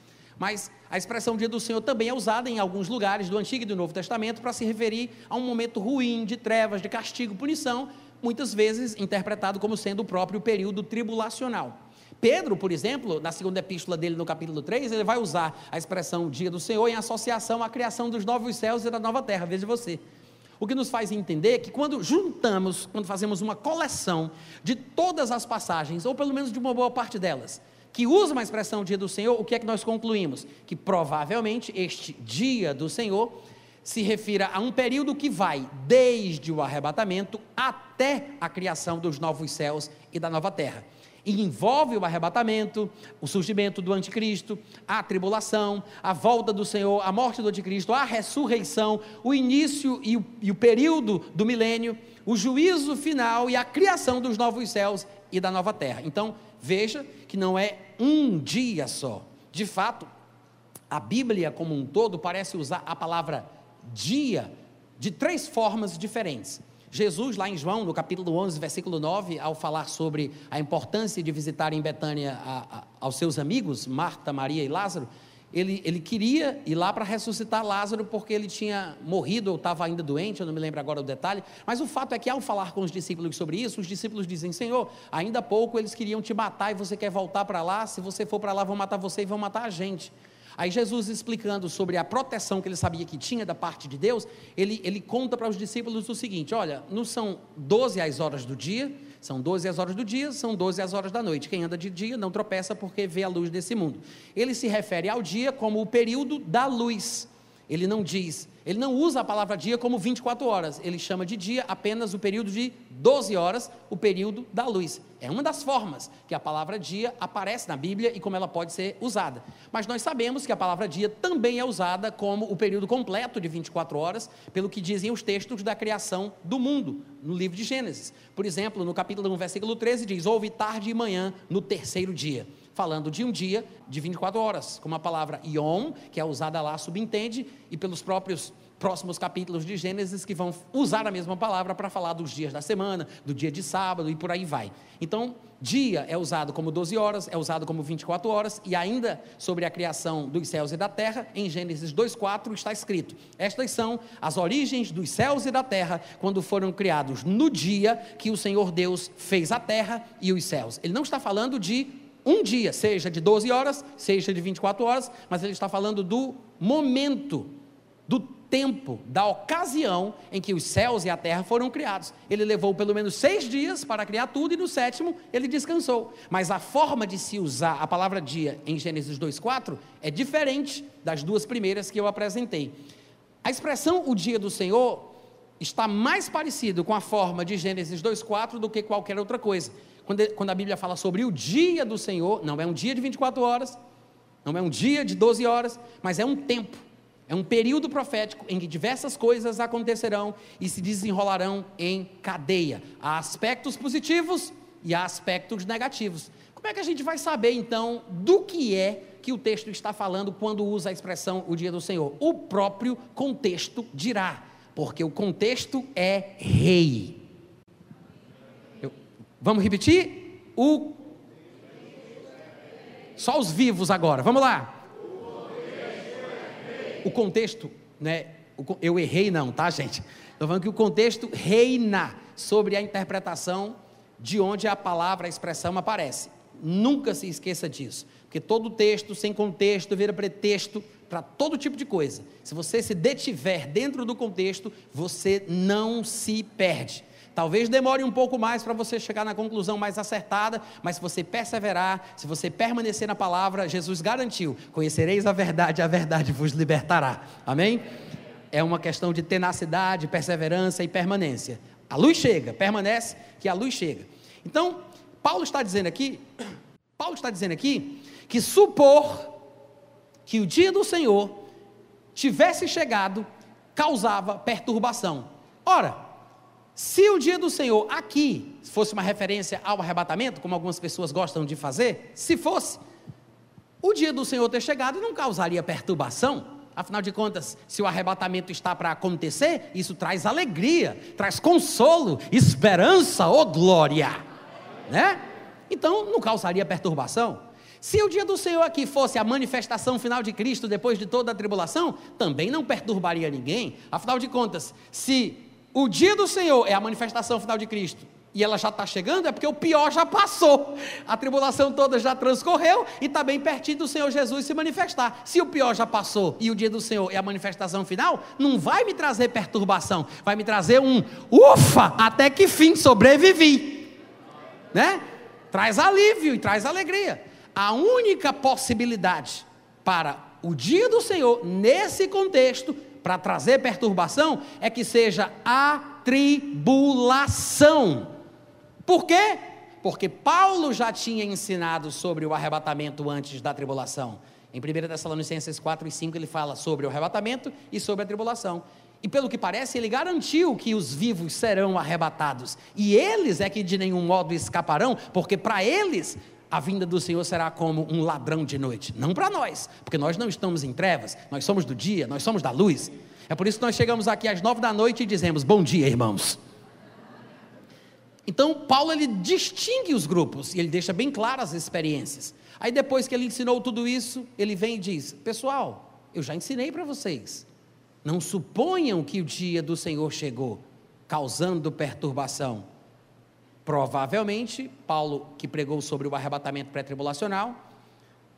Mas a expressão dia do Senhor também é usada em alguns lugares do Antigo e do Novo Testamento para se referir a um momento ruim, de trevas, de castigo, punição, muitas vezes interpretado como sendo o próprio período tribulacional. Pedro, por exemplo, na segunda epístola dele, no capítulo 3, ele vai usar a expressão dia do Senhor em associação à criação dos novos céus e da nova terra. Veja você. O que nos faz entender que quando juntamos, quando fazemos uma coleção de todas as passagens, ou pelo menos de uma boa parte delas, que usa uma expressão dia do Senhor, o que é que nós concluímos? Que provavelmente este dia do Senhor se refira a um período que vai desde o arrebatamento até a criação dos novos céus e da nova terra. E envolve o arrebatamento, o surgimento do anticristo, a tribulação, a volta do Senhor, a morte do anticristo, a ressurreição, o início e o, e o período do milênio, o juízo final e a criação dos novos céus e da nova terra. Então, veja que não é um dia só. De fato, a Bíblia como um todo parece usar a palavra dia de três formas diferentes. Jesus, lá em João, no capítulo 11, versículo 9, ao falar sobre a importância de visitar em Betânia a, a, aos seus amigos, Marta, Maria e Lázaro, ele, ele queria ir lá para ressuscitar Lázaro porque ele tinha morrido ou estava ainda doente, eu não me lembro agora o detalhe, mas o fato é que ao falar com os discípulos sobre isso, os discípulos dizem: Senhor, ainda há pouco eles queriam te matar e você quer voltar para lá, se você for para lá, vão matar você e vão matar a gente. Aí Jesus explicando sobre a proteção que ele sabia que tinha da parte de Deus, ele, ele conta para os discípulos o seguinte: olha, não são 12 as horas do dia, são 12 as horas do dia, são 12 as horas da noite. Quem anda de dia não tropeça porque vê a luz desse mundo. Ele se refere ao dia como o período da luz. Ele não diz ele não usa a palavra dia como 24 horas, ele chama de dia apenas o período de 12 horas, o período da luz. É uma das formas que a palavra dia aparece na Bíblia e como ela pode ser usada. Mas nós sabemos que a palavra dia também é usada como o período completo de 24 horas, pelo que dizem os textos da criação do mundo, no livro de Gênesis. Por exemplo, no capítulo 1, versículo 13, diz: Houve tarde e manhã no terceiro dia falando de um dia de 24 horas, como a palavra Yom, que é usada lá, subentende, e pelos próprios próximos capítulos de Gênesis que vão usar a mesma palavra para falar dos dias da semana, do dia de sábado e por aí vai. Então, dia é usado como 12 horas, é usado como 24 horas, e ainda sobre a criação dos céus e da terra, em Gênesis 2,4 está escrito: Estas são as origens dos céus e da terra, quando foram criados no dia que o Senhor Deus fez a terra e os céus. Ele não está falando de um dia, seja de 12 horas, seja de 24 horas, mas ele está falando do momento, do tempo, da ocasião em que os céus e a terra foram criados. Ele levou pelo menos seis dias para criar tudo e no sétimo ele descansou. Mas a forma de se usar a palavra dia em Gênesis 2,4 é diferente das duas primeiras que eu apresentei. A expressão o dia do Senhor está mais parecido com a forma de Gênesis 2,4 do que qualquer outra coisa. Quando, quando a Bíblia fala sobre o dia do Senhor, não é um dia de 24 horas, não é um dia de 12 horas, mas é um tempo, é um período profético em que diversas coisas acontecerão e se desenrolarão em cadeia. Há aspectos positivos e há aspectos negativos. Como é que a gente vai saber então do que é que o texto está falando quando usa a expressão o dia do Senhor? O próprio contexto dirá, porque o contexto é rei. Vamos repetir? O. Só os vivos agora, vamos lá. O contexto, né? Eu errei, não, tá, gente? Estou falando que o contexto reina sobre a interpretação de onde a palavra, a expressão aparece. Nunca se esqueça disso, porque todo texto sem contexto vira pretexto para todo tipo de coisa. Se você se detiver dentro do contexto, você não se perde. Talvez demore um pouco mais para você chegar na conclusão mais acertada, mas se você perseverar, se você permanecer na palavra, Jesus garantiu: conhecereis a verdade, a verdade vos libertará. Amém? É uma questão de tenacidade, perseverança e permanência. A luz chega, permanece, que a luz chega. Então, Paulo está dizendo aqui, Paulo está dizendo aqui que supor que o dia do Senhor tivesse chegado causava perturbação. Ora, se o dia do Senhor aqui fosse uma referência ao arrebatamento, como algumas pessoas gostam de fazer, se fosse, o dia do Senhor ter chegado não causaria perturbação. Afinal de contas, se o arrebatamento está para acontecer, isso traz alegria, traz consolo, esperança ou glória, né? Então não causaria perturbação. Se o dia do Senhor aqui fosse a manifestação final de Cristo depois de toda a tribulação, também não perturbaria ninguém. Afinal de contas, se o dia do Senhor é a manifestação final de Cristo e ela já está chegando, é porque o pior já passou. A tribulação toda já transcorreu e está bem pertinho do Senhor Jesus se manifestar. Se o pior já passou e o dia do Senhor é a manifestação final, não vai me trazer perturbação, vai me trazer um ufa, até que fim sobrevivi. Né? Traz alívio e traz alegria. A única possibilidade para o dia do Senhor, nesse contexto, para trazer perturbação, é que seja a tribulação. Por quê? Porque Paulo já tinha ensinado sobre o arrebatamento antes da tribulação. Em 1 Tessalonicenses 4 e 5 ele fala sobre o arrebatamento e sobre a tribulação. E pelo que parece, ele garantiu que os vivos serão arrebatados. E eles é que de nenhum modo escaparão, porque para eles a vinda do Senhor será como um ladrão de noite. Não para nós, porque nós não estamos em trevas, nós somos do dia, nós somos da luz. É por isso que nós chegamos aqui às nove da noite e dizemos: Bom dia, irmãos. Então, Paulo ele distingue os grupos e ele deixa bem claras as experiências. Aí, depois que ele ensinou tudo isso, ele vem e diz: Pessoal, eu já ensinei para vocês. Não suponham que o dia do Senhor chegou, causando perturbação. Provavelmente, Paulo, que pregou sobre o arrebatamento pré-tribulacional,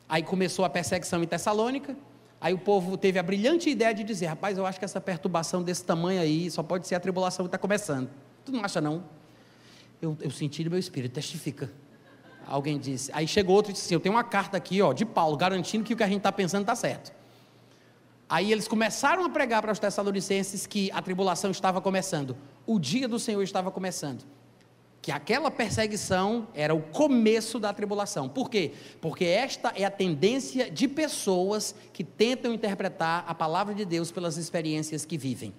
aí começou a perseguição em Tessalônica, aí o povo teve a brilhante ideia de dizer: Rapaz, eu acho que essa perturbação desse tamanho aí só pode ser a tribulação que está começando. Tu não acha, não? Eu, eu senti no meu espírito, testifica. Alguém disse. Aí chegou outro e disse assim: Eu tenho uma carta aqui, ó, de Paulo, garantindo que o que a gente está pensando está certo. Aí eles começaram a pregar para os Tessalonicenses que a tribulação estava começando, o dia do Senhor estava começando. Que aquela perseguição era o começo da tribulação. Por quê? Porque esta é a tendência de pessoas que tentam interpretar a palavra de Deus pelas experiências que vivem.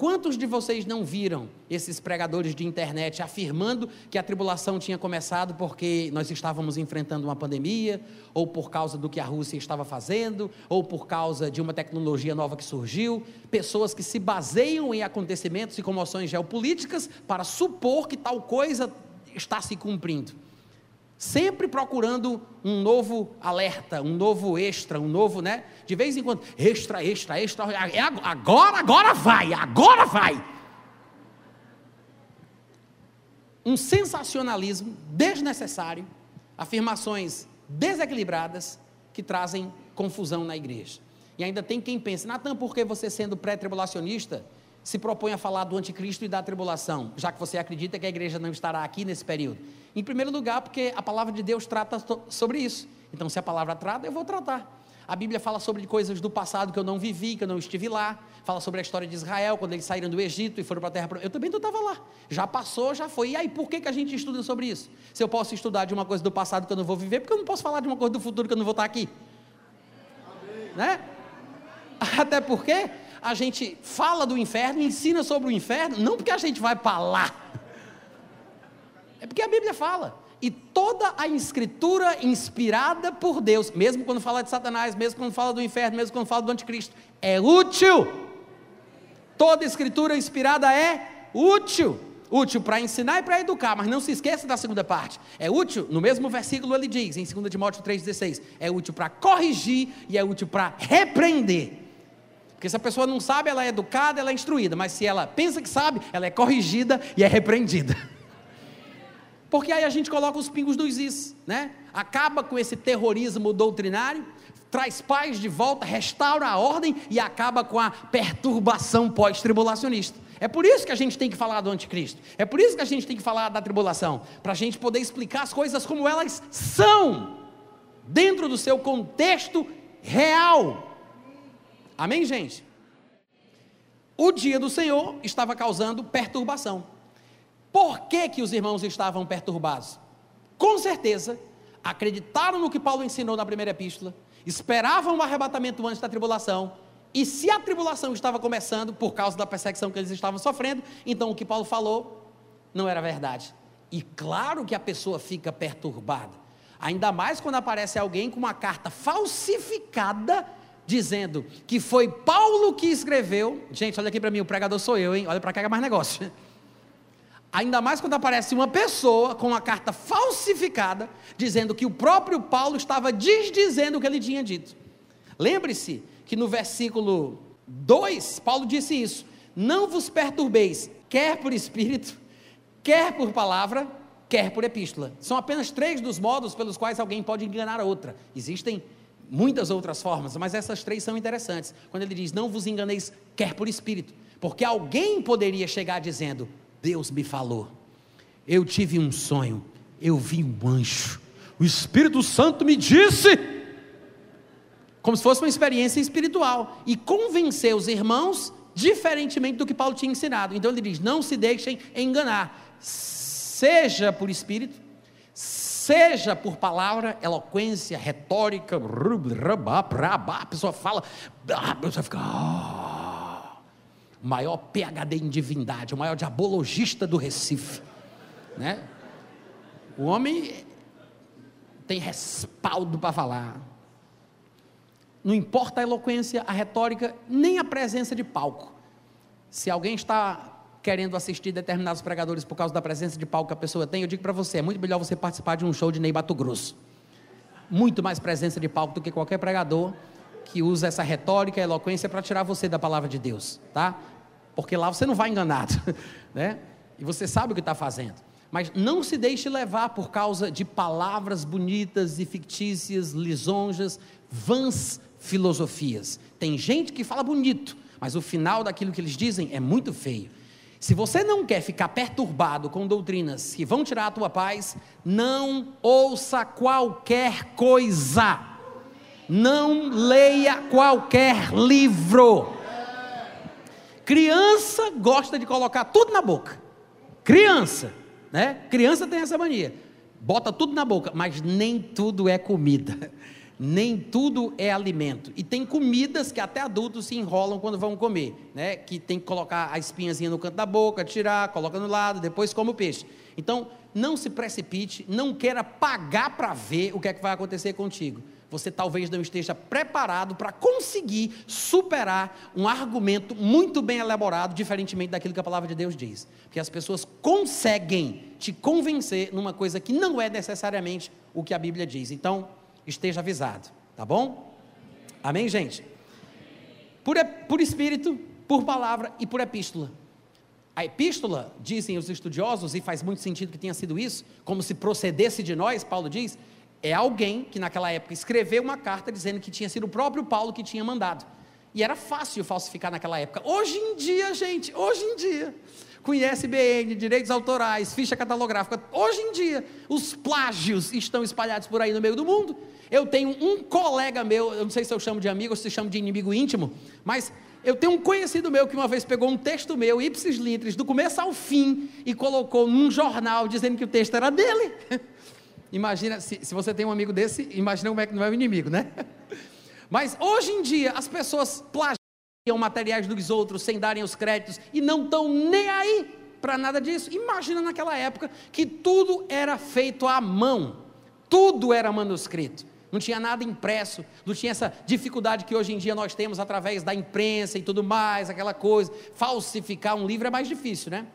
Quantos de vocês não viram esses pregadores de internet afirmando que a tribulação tinha começado porque nós estávamos enfrentando uma pandemia, ou por causa do que a Rússia estava fazendo, ou por causa de uma tecnologia nova que surgiu? Pessoas que se baseiam em acontecimentos e comoções geopolíticas para supor que tal coisa está se cumprindo sempre procurando um novo alerta, um novo extra, um novo, né? De vez em quando, extra, extra, extra, é agora, agora vai, agora vai. Um sensacionalismo desnecessário, afirmações desequilibradas que trazem confusão na igreja. E ainda tem quem pense, Natan, por que você sendo pré-tribulacionista se propõe a falar do anticristo e da tribulação, já que você acredita que a igreja não estará aqui nesse período? Em primeiro lugar, porque a palavra de Deus trata sobre isso. Então, se a palavra trata, eu vou tratar. A Bíblia fala sobre coisas do passado que eu não vivi, que eu não estive lá. Fala sobre a história de Israel, quando eles saíram do Egito e foram para a terra. Eu também não estava lá. Já passou, já foi. E aí, por que, que a gente estuda sobre isso? Se eu posso estudar de uma coisa do passado que eu não vou viver, porque eu não posso falar de uma coisa do futuro que eu não vou estar aqui? Amém. Né? <laughs> Até porque a gente fala do inferno, ensina sobre o inferno, não porque a gente vai para lá. É porque a Bíblia fala. E toda a escritura inspirada por Deus, mesmo quando fala de Satanás, mesmo quando fala do inferno, mesmo quando fala do anticristo, é útil. Toda escritura inspirada é útil. Útil para ensinar e para educar, mas não se esqueça da segunda parte. É útil, no mesmo versículo ele diz, em 2 Timóteo 3,16, é útil para corrigir e é útil para repreender. Porque se a pessoa não sabe, ela é educada, ela é instruída, mas se ela pensa que sabe, ela é corrigida e é repreendida. <laughs> Porque aí a gente coloca os pingos nos is, né? Acaba com esse terrorismo doutrinário, traz paz de volta, restaura a ordem e acaba com a perturbação pós-tribulacionista. É por isso que a gente tem que falar do anticristo. É por isso que a gente tem que falar da tribulação, para a gente poder explicar as coisas como elas são, dentro do seu contexto real. Amém, gente? O dia do Senhor estava causando perturbação. Por que, que os irmãos estavam perturbados? Com certeza, acreditaram no que Paulo ensinou na primeira epístola, esperavam o arrebatamento antes da tribulação, e se a tribulação estava começando por causa da perseguição que eles estavam sofrendo, então o que Paulo falou não era verdade. E claro que a pessoa fica perturbada, ainda mais quando aparece alguém com uma carta falsificada dizendo que foi Paulo que escreveu. Gente, olha aqui para mim, o pregador sou eu, hein? Olha para cá que é mais negócio Ainda mais quando aparece uma pessoa com uma carta falsificada, dizendo que o próprio Paulo estava desdizendo o que ele tinha dito. Lembre-se que no versículo 2, Paulo disse isso: Não vos perturbeis, quer por espírito, quer por palavra, quer por epístola. São apenas três dos modos pelos quais alguém pode enganar a outra. Existem muitas outras formas, mas essas três são interessantes. Quando ele diz: Não vos enganeis, quer por espírito, porque alguém poderia chegar dizendo: Deus me falou, eu tive um sonho, eu vi um anjo, o Espírito Santo me disse, como se fosse uma experiência espiritual, e convencer os irmãos diferentemente do que Paulo tinha ensinado. Então ele diz: não se deixem enganar, seja por espírito, seja por palavra, eloquência, retórica, a pessoa fala, a pessoa fica. O maior PhD em divindade, o maior diabologista do Recife, né? O homem tem respaldo para falar. Não importa a eloquência, a retórica, nem a presença de palco. Se alguém está querendo assistir determinados pregadores por causa da presença de palco que a pessoa tem, eu digo para você, é muito melhor você participar de um show de Ney Bato Grosso. Muito mais presença de palco do que qualquer pregador que usa essa retórica eloquência para tirar você da palavra de Deus, tá? Porque lá você não vai enganado, <laughs> né? E você sabe o que está fazendo. Mas não se deixe levar por causa de palavras bonitas e fictícias, lisonjas, vãs filosofias. Tem gente que fala bonito, mas o final daquilo que eles dizem é muito feio. Se você não quer ficar perturbado com doutrinas que vão tirar a tua paz, não ouça qualquer coisa. Não leia qualquer livro. Criança gosta de colocar tudo na boca. Criança, né? Criança tem essa mania. Bota tudo na boca, mas nem tudo é comida. Nem tudo é alimento. E tem comidas que até adultos se enrolam quando vão comer, né? Que tem que colocar a espinhazinha no canto da boca, tirar, coloca no lado, depois come o peixe. Então, não se precipite, não queira pagar para ver o que é que vai acontecer contigo você talvez não esteja preparado para conseguir superar um argumento muito bem elaborado, diferentemente daquilo que a palavra de Deus diz. Porque as pessoas conseguem te convencer numa coisa que não é necessariamente o que a Bíblia diz. Então, esteja avisado, tá bom? Amém, gente? Por, por espírito, por palavra e por epístola. A epístola, dizem os estudiosos, e faz muito sentido que tenha sido isso, como se procedesse de nós, Paulo diz, é alguém que naquela época escreveu uma carta dizendo que tinha sido o próprio Paulo que tinha mandado. E era fácil falsificar naquela época. Hoje em dia, gente, hoje em dia, com ISBN, direitos autorais, ficha catalográfica, hoje em dia, os plágios estão espalhados por aí no meio do mundo. Eu tenho um colega meu, eu não sei se eu chamo de amigo ou se chamo de inimigo íntimo, mas eu tenho um conhecido meu que uma vez pegou um texto meu, ipsis litris, do começo ao fim, e colocou num jornal dizendo que o texto era dele. <laughs> Imagina, se, se você tem um amigo desse, imagina como é que não é o inimigo, né? <laughs> Mas hoje em dia as pessoas plagiam materiais dos outros sem darem os créditos e não estão nem aí para nada disso. Imagina naquela época que tudo era feito à mão, tudo era manuscrito. Não tinha nada impresso, não tinha essa dificuldade que hoje em dia nós temos através da imprensa e tudo mais, aquela coisa. Falsificar um livro é mais difícil, né?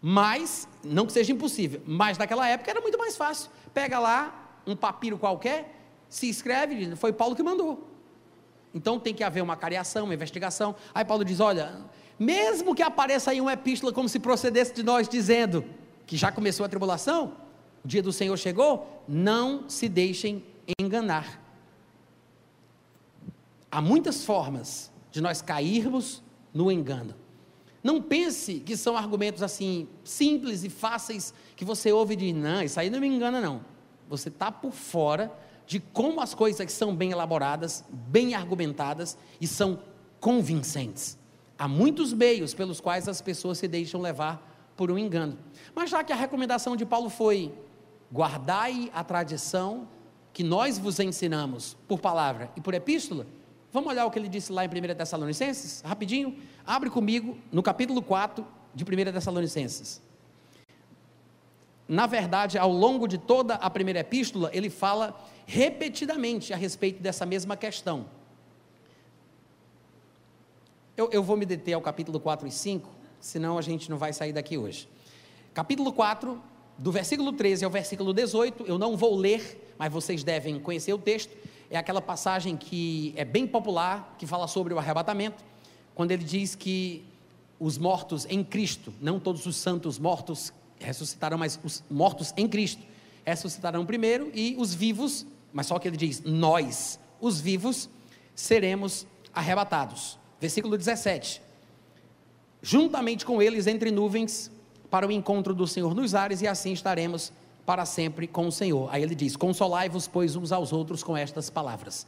Mas, não que seja impossível, mas naquela época era muito mais fácil. Pega lá um papiro qualquer, se escreve, foi Paulo que mandou. Então tem que haver uma cariação, uma investigação. Aí Paulo diz: olha, mesmo que apareça aí uma epístola como se procedesse de nós dizendo que já começou a tribulação, o dia do Senhor chegou, não se deixem enganar. Há muitas formas de nós cairmos no engano. Não pense que são argumentos assim simples e fáceis que você ouve de não, isso aí não me engana não. Você está por fora de como as coisas são bem elaboradas, bem argumentadas e são convincentes. Há muitos meios pelos quais as pessoas se deixam levar por um engano. Mas já que a recomendação de Paulo foi guardai a tradição que nós vos ensinamos por palavra e por epístola, Vamos olhar o que ele disse lá em 1 Tessalonicenses? Rapidinho. Abre comigo no capítulo 4 de 1 Tessalonicenses. Na verdade, ao longo de toda a primeira epístola, ele fala repetidamente a respeito dessa mesma questão. Eu, eu vou me deter ao capítulo 4 e 5, senão a gente não vai sair daqui hoje. Capítulo 4, do versículo 13 ao versículo 18, eu não vou ler, mas vocês devem conhecer o texto. É aquela passagem que é bem popular, que fala sobre o arrebatamento, quando ele diz que os mortos em Cristo, não todos os santos mortos ressuscitarão, mas os mortos em Cristo ressuscitarão primeiro e os vivos, mas só que ele diz: nós, os vivos, seremos arrebatados. Versículo 17: Juntamente com eles entre nuvens para o encontro do Senhor nos ares, e assim estaremos para sempre com o Senhor. Aí ele diz: Consolai-vos, pois, uns aos outros com estas palavras.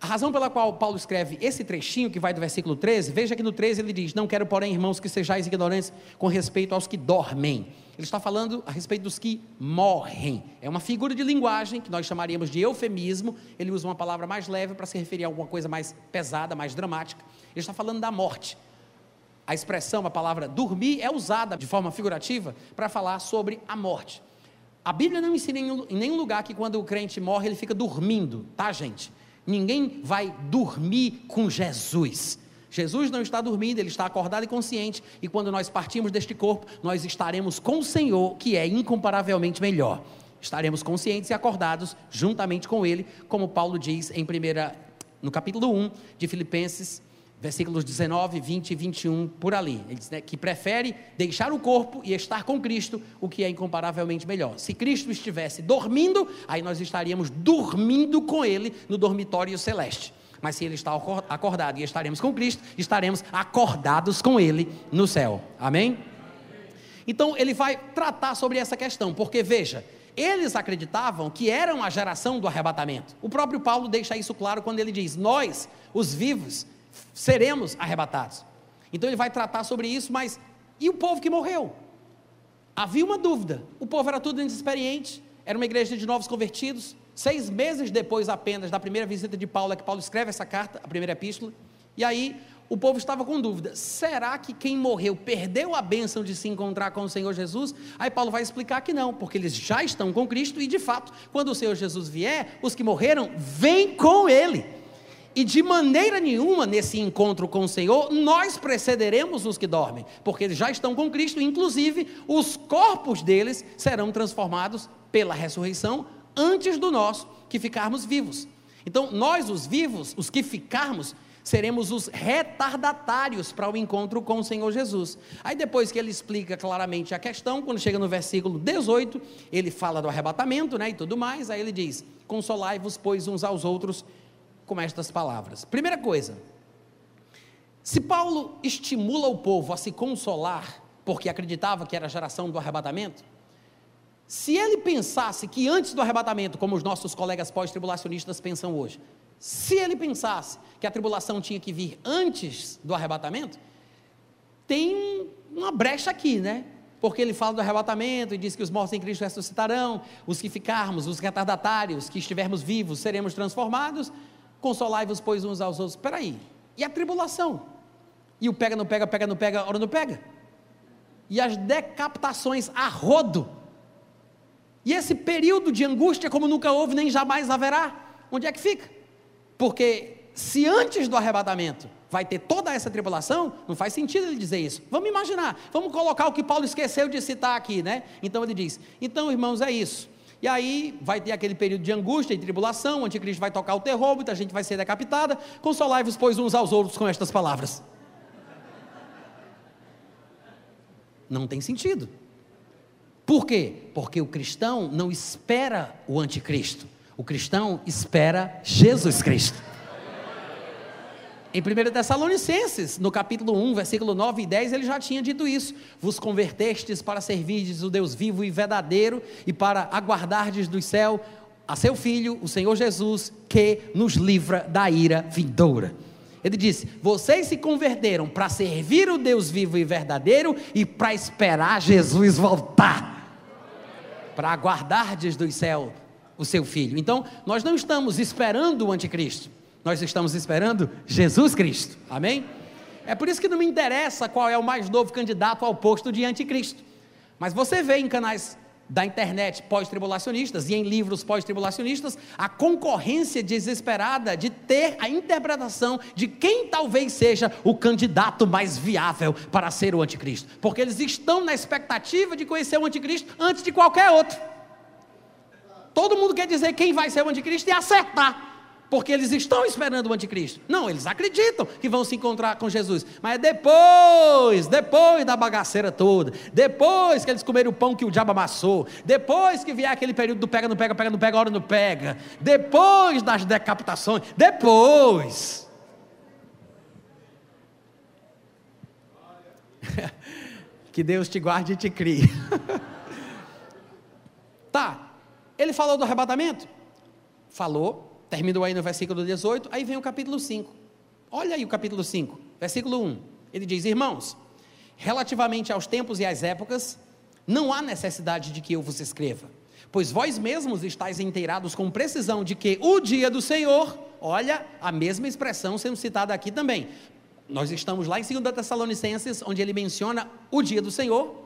A razão pela qual Paulo escreve esse trechinho que vai do versículo 13, veja que no 13 ele diz: Não quero, porém, irmãos, que sejais ignorantes com respeito aos que dormem. Ele está falando a respeito dos que morrem. É uma figura de linguagem que nós chamaríamos de eufemismo. Ele usa uma palavra mais leve para se referir a alguma coisa mais pesada, mais dramática. Ele está falando da morte a expressão, a palavra dormir, é usada de forma figurativa para falar sobre a morte. A Bíblia não ensina em nenhum lugar que quando o crente morre ele fica dormindo, tá, gente? Ninguém vai dormir com Jesus. Jesus não está dormindo, ele está acordado e consciente, e quando nós partimos deste corpo, nós estaremos com o Senhor, que é incomparavelmente melhor. Estaremos conscientes e acordados juntamente com ele, como Paulo diz em primeira no capítulo 1 de Filipenses, versículos 19, 20 e 21, por ali. Ele diz né, que prefere deixar o corpo e estar com Cristo, o que é incomparavelmente melhor. Se Cristo estivesse dormindo, aí nós estaríamos dormindo com Ele no dormitório celeste. Mas se Ele está acordado e estaremos com Cristo, estaremos acordados com Ele no céu. Amém? Então ele vai tratar sobre essa questão, porque veja, eles acreditavam que eram a geração do arrebatamento. O próprio Paulo deixa isso claro quando ele diz: Nós, os vivos, seremos arrebatados. Então ele vai tratar sobre isso, mas e o povo que morreu? Havia uma dúvida. O povo era tudo inexperiente, era uma igreja de novos convertidos. Seis meses depois apenas da primeira visita de Paulo, é que Paulo escreve essa carta, a primeira epístola. E aí o povo estava com dúvida: será que quem morreu perdeu a bênção de se encontrar com o Senhor Jesus? Aí Paulo vai explicar que não, porque eles já estão com Cristo e de fato, quando o Senhor Jesus vier, os que morreram vêm com Ele. E de maneira nenhuma nesse encontro com o Senhor, nós precederemos os que dormem, porque eles já estão com Cristo, inclusive os corpos deles serão transformados pela ressurreição antes do nosso que ficarmos vivos. Então, nós, os vivos, os que ficarmos, seremos os retardatários para o encontro com o Senhor Jesus. Aí, depois que ele explica claramente a questão, quando chega no versículo 18, ele fala do arrebatamento né, e tudo mais, aí ele diz: Consolai-vos, pois, uns aos outros com estas palavras. Primeira coisa, se Paulo estimula o povo a se consolar, porque acreditava que era a geração do arrebatamento, se ele pensasse que antes do arrebatamento, como os nossos colegas pós-tribulacionistas pensam hoje, se ele pensasse que a tribulação tinha que vir antes do arrebatamento, tem uma brecha aqui, né? Porque ele fala do arrebatamento e diz que os mortos em Cristo ressuscitarão, os que ficarmos, os retardatários, que estivermos vivos, seremos transformados. Consolai-vos, pois, uns aos outros. Espera aí. E a tribulação? E o pega, não pega, pega, não pega, hora não pega? E as decapitações a rodo? E esse período de angústia, como nunca houve, nem jamais haverá? Onde é que fica? Porque se antes do arrebatamento vai ter toda essa tribulação, não faz sentido ele dizer isso. Vamos imaginar, vamos colocar o que Paulo esqueceu de citar aqui, né? Então ele diz: então, irmãos, é isso. E aí vai ter aquele período de angústia e tribulação, o anticristo vai tocar o terror, muita gente vai ser decapitada. Consolai-vos, pois, uns aos outros com estas palavras. Não tem sentido. Por quê? Porque o cristão não espera o anticristo. O cristão espera Jesus Cristo. Em 1 Tessalonicenses, no capítulo 1, versículo 9 e 10, ele já tinha dito isso: Vos convertestes para servirdes o Deus vivo e verdadeiro e para aguardardes do céu a seu Filho, o Senhor Jesus, que nos livra da ira vindoura. Ele disse: Vocês se converteram para servir o Deus vivo e verdadeiro e para esperar Jesus voltar, para aguardardes do céu o seu Filho. Então, nós não estamos esperando o anticristo. Nós estamos esperando Jesus Cristo. Amém? É por isso que não me interessa qual é o mais novo candidato ao posto de anticristo. Mas você vê em canais da internet pós-tribulacionistas e em livros pós-tribulacionistas, a concorrência desesperada de ter a interpretação de quem talvez seja o candidato mais viável para ser o anticristo, porque eles estão na expectativa de conhecer o anticristo antes de qualquer outro. Todo mundo quer dizer quem vai ser o anticristo e acertar porque eles estão esperando o anticristo. Não, eles acreditam que vão se encontrar com Jesus, mas é depois, depois da bagaceira toda, depois que eles comerem o pão que o diabo amassou, depois que vier aquele período do pega, não pega, pega, não pega, hora não pega, depois das decapitações, depois. <laughs> que Deus te guarde e te crie. <laughs> tá, ele falou do arrebatamento? Falou, Terminou aí no versículo 18, aí vem o capítulo 5. Olha aí o capítulo 5, versículo 1. Ele diz: Irmãos, relativamente aos tempos e às épocas, não há necessidade de que eu vos escreva, pois vós mesmos estáis inteirados com precisão de que o dia do Senhor, olha a mesma expressão sendo citada aqui também. Nós estamos lá em 2 Tessalonicenses, onde ele menciona o dia do Senhor,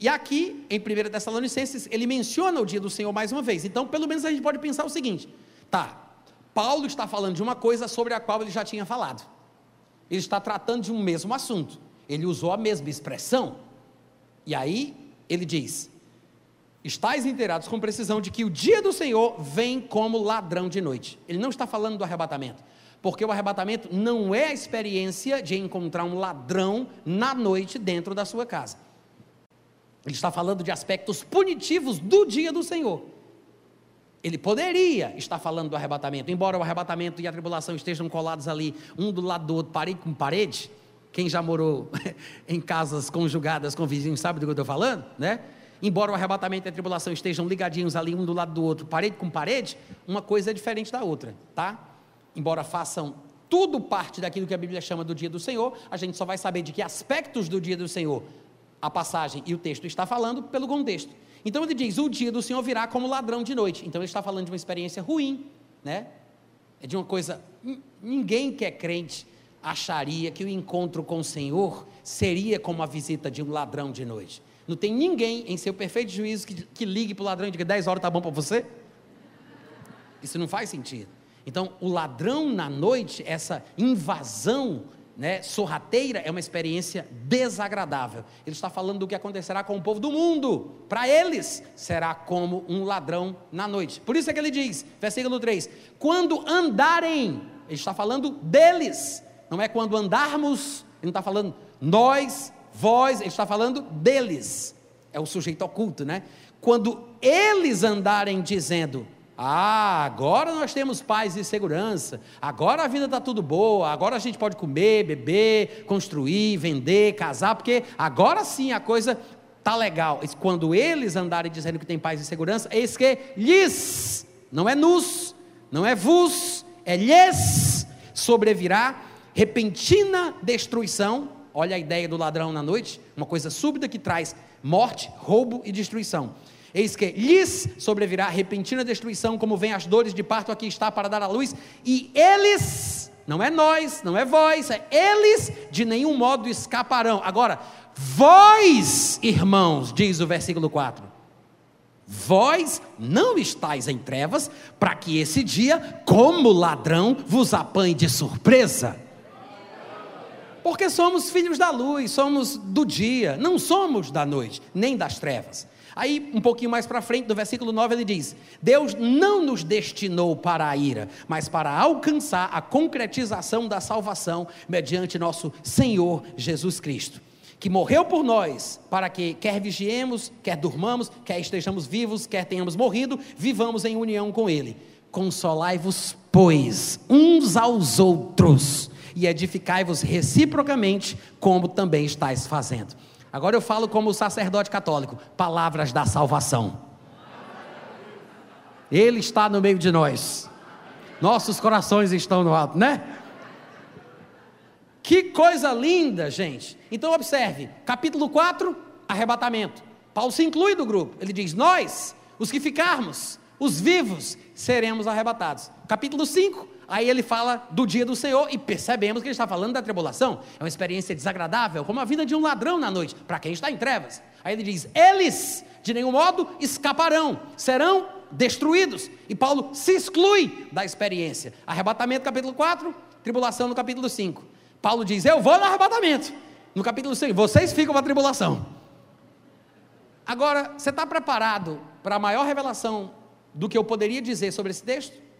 e aqui, em 1 Tessalonicenses, ele menciona o dia do Senhor mais uma vez. Então, pelo menos a gente pode pensar o seguinte: Tá, Paulo está falando de uma coisa sobre a qual ele já tinha falado. Ele está tratando de um mesmo assunto. Ele usou a mesma expressão. E aí ele diz: Estais inteirados com precisão de que o dia do Senhor vem como ladrão de noite. Ele não está falando do arrebatamento, porque o arrebatamento não é a experiência de encontrar um ladrão na noite dentro da sua casa. Ele está falando de aspectos punitivos do dia do Senhor. Ele poderia estar falando do arrebatamento, embora o arrebatamento e a tribulação estejam colados ali, um do lado do outro, parede com parede. Quem já morou <laughs> em casas conjugadas com vizinhos sabe do que eu estou falando, né? Embora o arrebatamento e a tribulação estejam ligadinhos ali, um do lado do outro, parede com parede, uma coisa é diferente da outra, tá? Embora façam tudo parte daquilo que a Bíblia chama do dia do Senhor, a gente só vai saber de que aspectos do dia do Senhor a passagem e o texto está falando pelo contexto. Então ele diz: o dia do Senhor virá como ladrão de noite. Então ele está falando de uma experiência ruim, né? É de uma coisa. Ninguém que é crente acharia que o encontro com o Senhor seria como a visita de um ladrão de noite. Não tem ninguém em seu perfeito juízo que, que ligue para o ladrão e diga: 10 horas está bom para você? Isso não faz sentido. Então, o ladrão na noite, essa invasão né, sorrateira é uma experiência desagradável. Ele está falando do que acontecerá com o povo do mundo. Para eles, será como um ladrão na noite. Por isso é que ele diz, versículo 3: quando andarem, ele está falando deles, não é quando andarmos, ele não está falando nós, vós, ele está falando deles. É o sujeito oculto, né? Quando eles andarem dizendo, ah, agora nós temos paz e segurança. Agora a vida está tudo boa. Agora a gente pode comer, beber, construir, vender, casar, porque agora sim a coisa está legal. Quando eles andarem dizendo que tem paz e segurança, eis que lhes, não é nos, não é vos, é lhes sobrevirá repentina destruição. Olha a ideia do ladrão na noite, uma coisa súbita que traz morte, roubo e destruição Eis que lhes sobrevirá repentina destruição, como vem as dores de parto, aqui está para dar à luz, e eles, não é nós, não é vós, é eles de nenhum modo escaparão. Agora, vós, irmãos, diz o versículo 4, vós não estáis em trevas, para que esse dia, como ladrão, vos apanhe de surpresa. Porque somos filhos da luz, somos do dia, não somos da noite, nem das trevas. Aí, um pouquinho mais para frente, no versículo 9, ele diz: Deus não nos destinou para a ira, mas para alcançar a concretização da salvação mediante nosso Senhor Jesus Cristo, que morreu por nós, para que, quer vigiemos, quer durmamos, quer estejamos vivos, quer tenhamos morrido, vivamos em união com Ele. Consolai-vos, pois, uns aos outros, e edificai-vos reciprocamente, como também estáis fazendo. Agora eu falo como sacerdote católico: palavras da salvação. Ele está no meio de nós. Nossos corações estão no alto, né? Que coisa linda, gente. Então observe, capítulo 4, arrebatamento. Paulo se inclui do grupo. Ele diz: Nós, os que ficarmos, os vivos, seremos arrebatados. Capítulo 5, Aí ele fala do dia do Senhor e percebemos que ele está falando da tribulação. É uma experiência desagradável, como a vida de um ladrão na noite, para quem está em trevas. Aí ele diz: eles de nenhum modo escaparão, serão destruídos. E Paulo se exclui da experiência. Arrebatamento, capítulo 4, tribulação no capítulo 5. Paulo diz: Eu vou no arrebatamento. No capítulo 6, vocês ficam para a tribulação. Agora, você está preparado para a maior revelação do que eu poderia dizer sobre esse texto?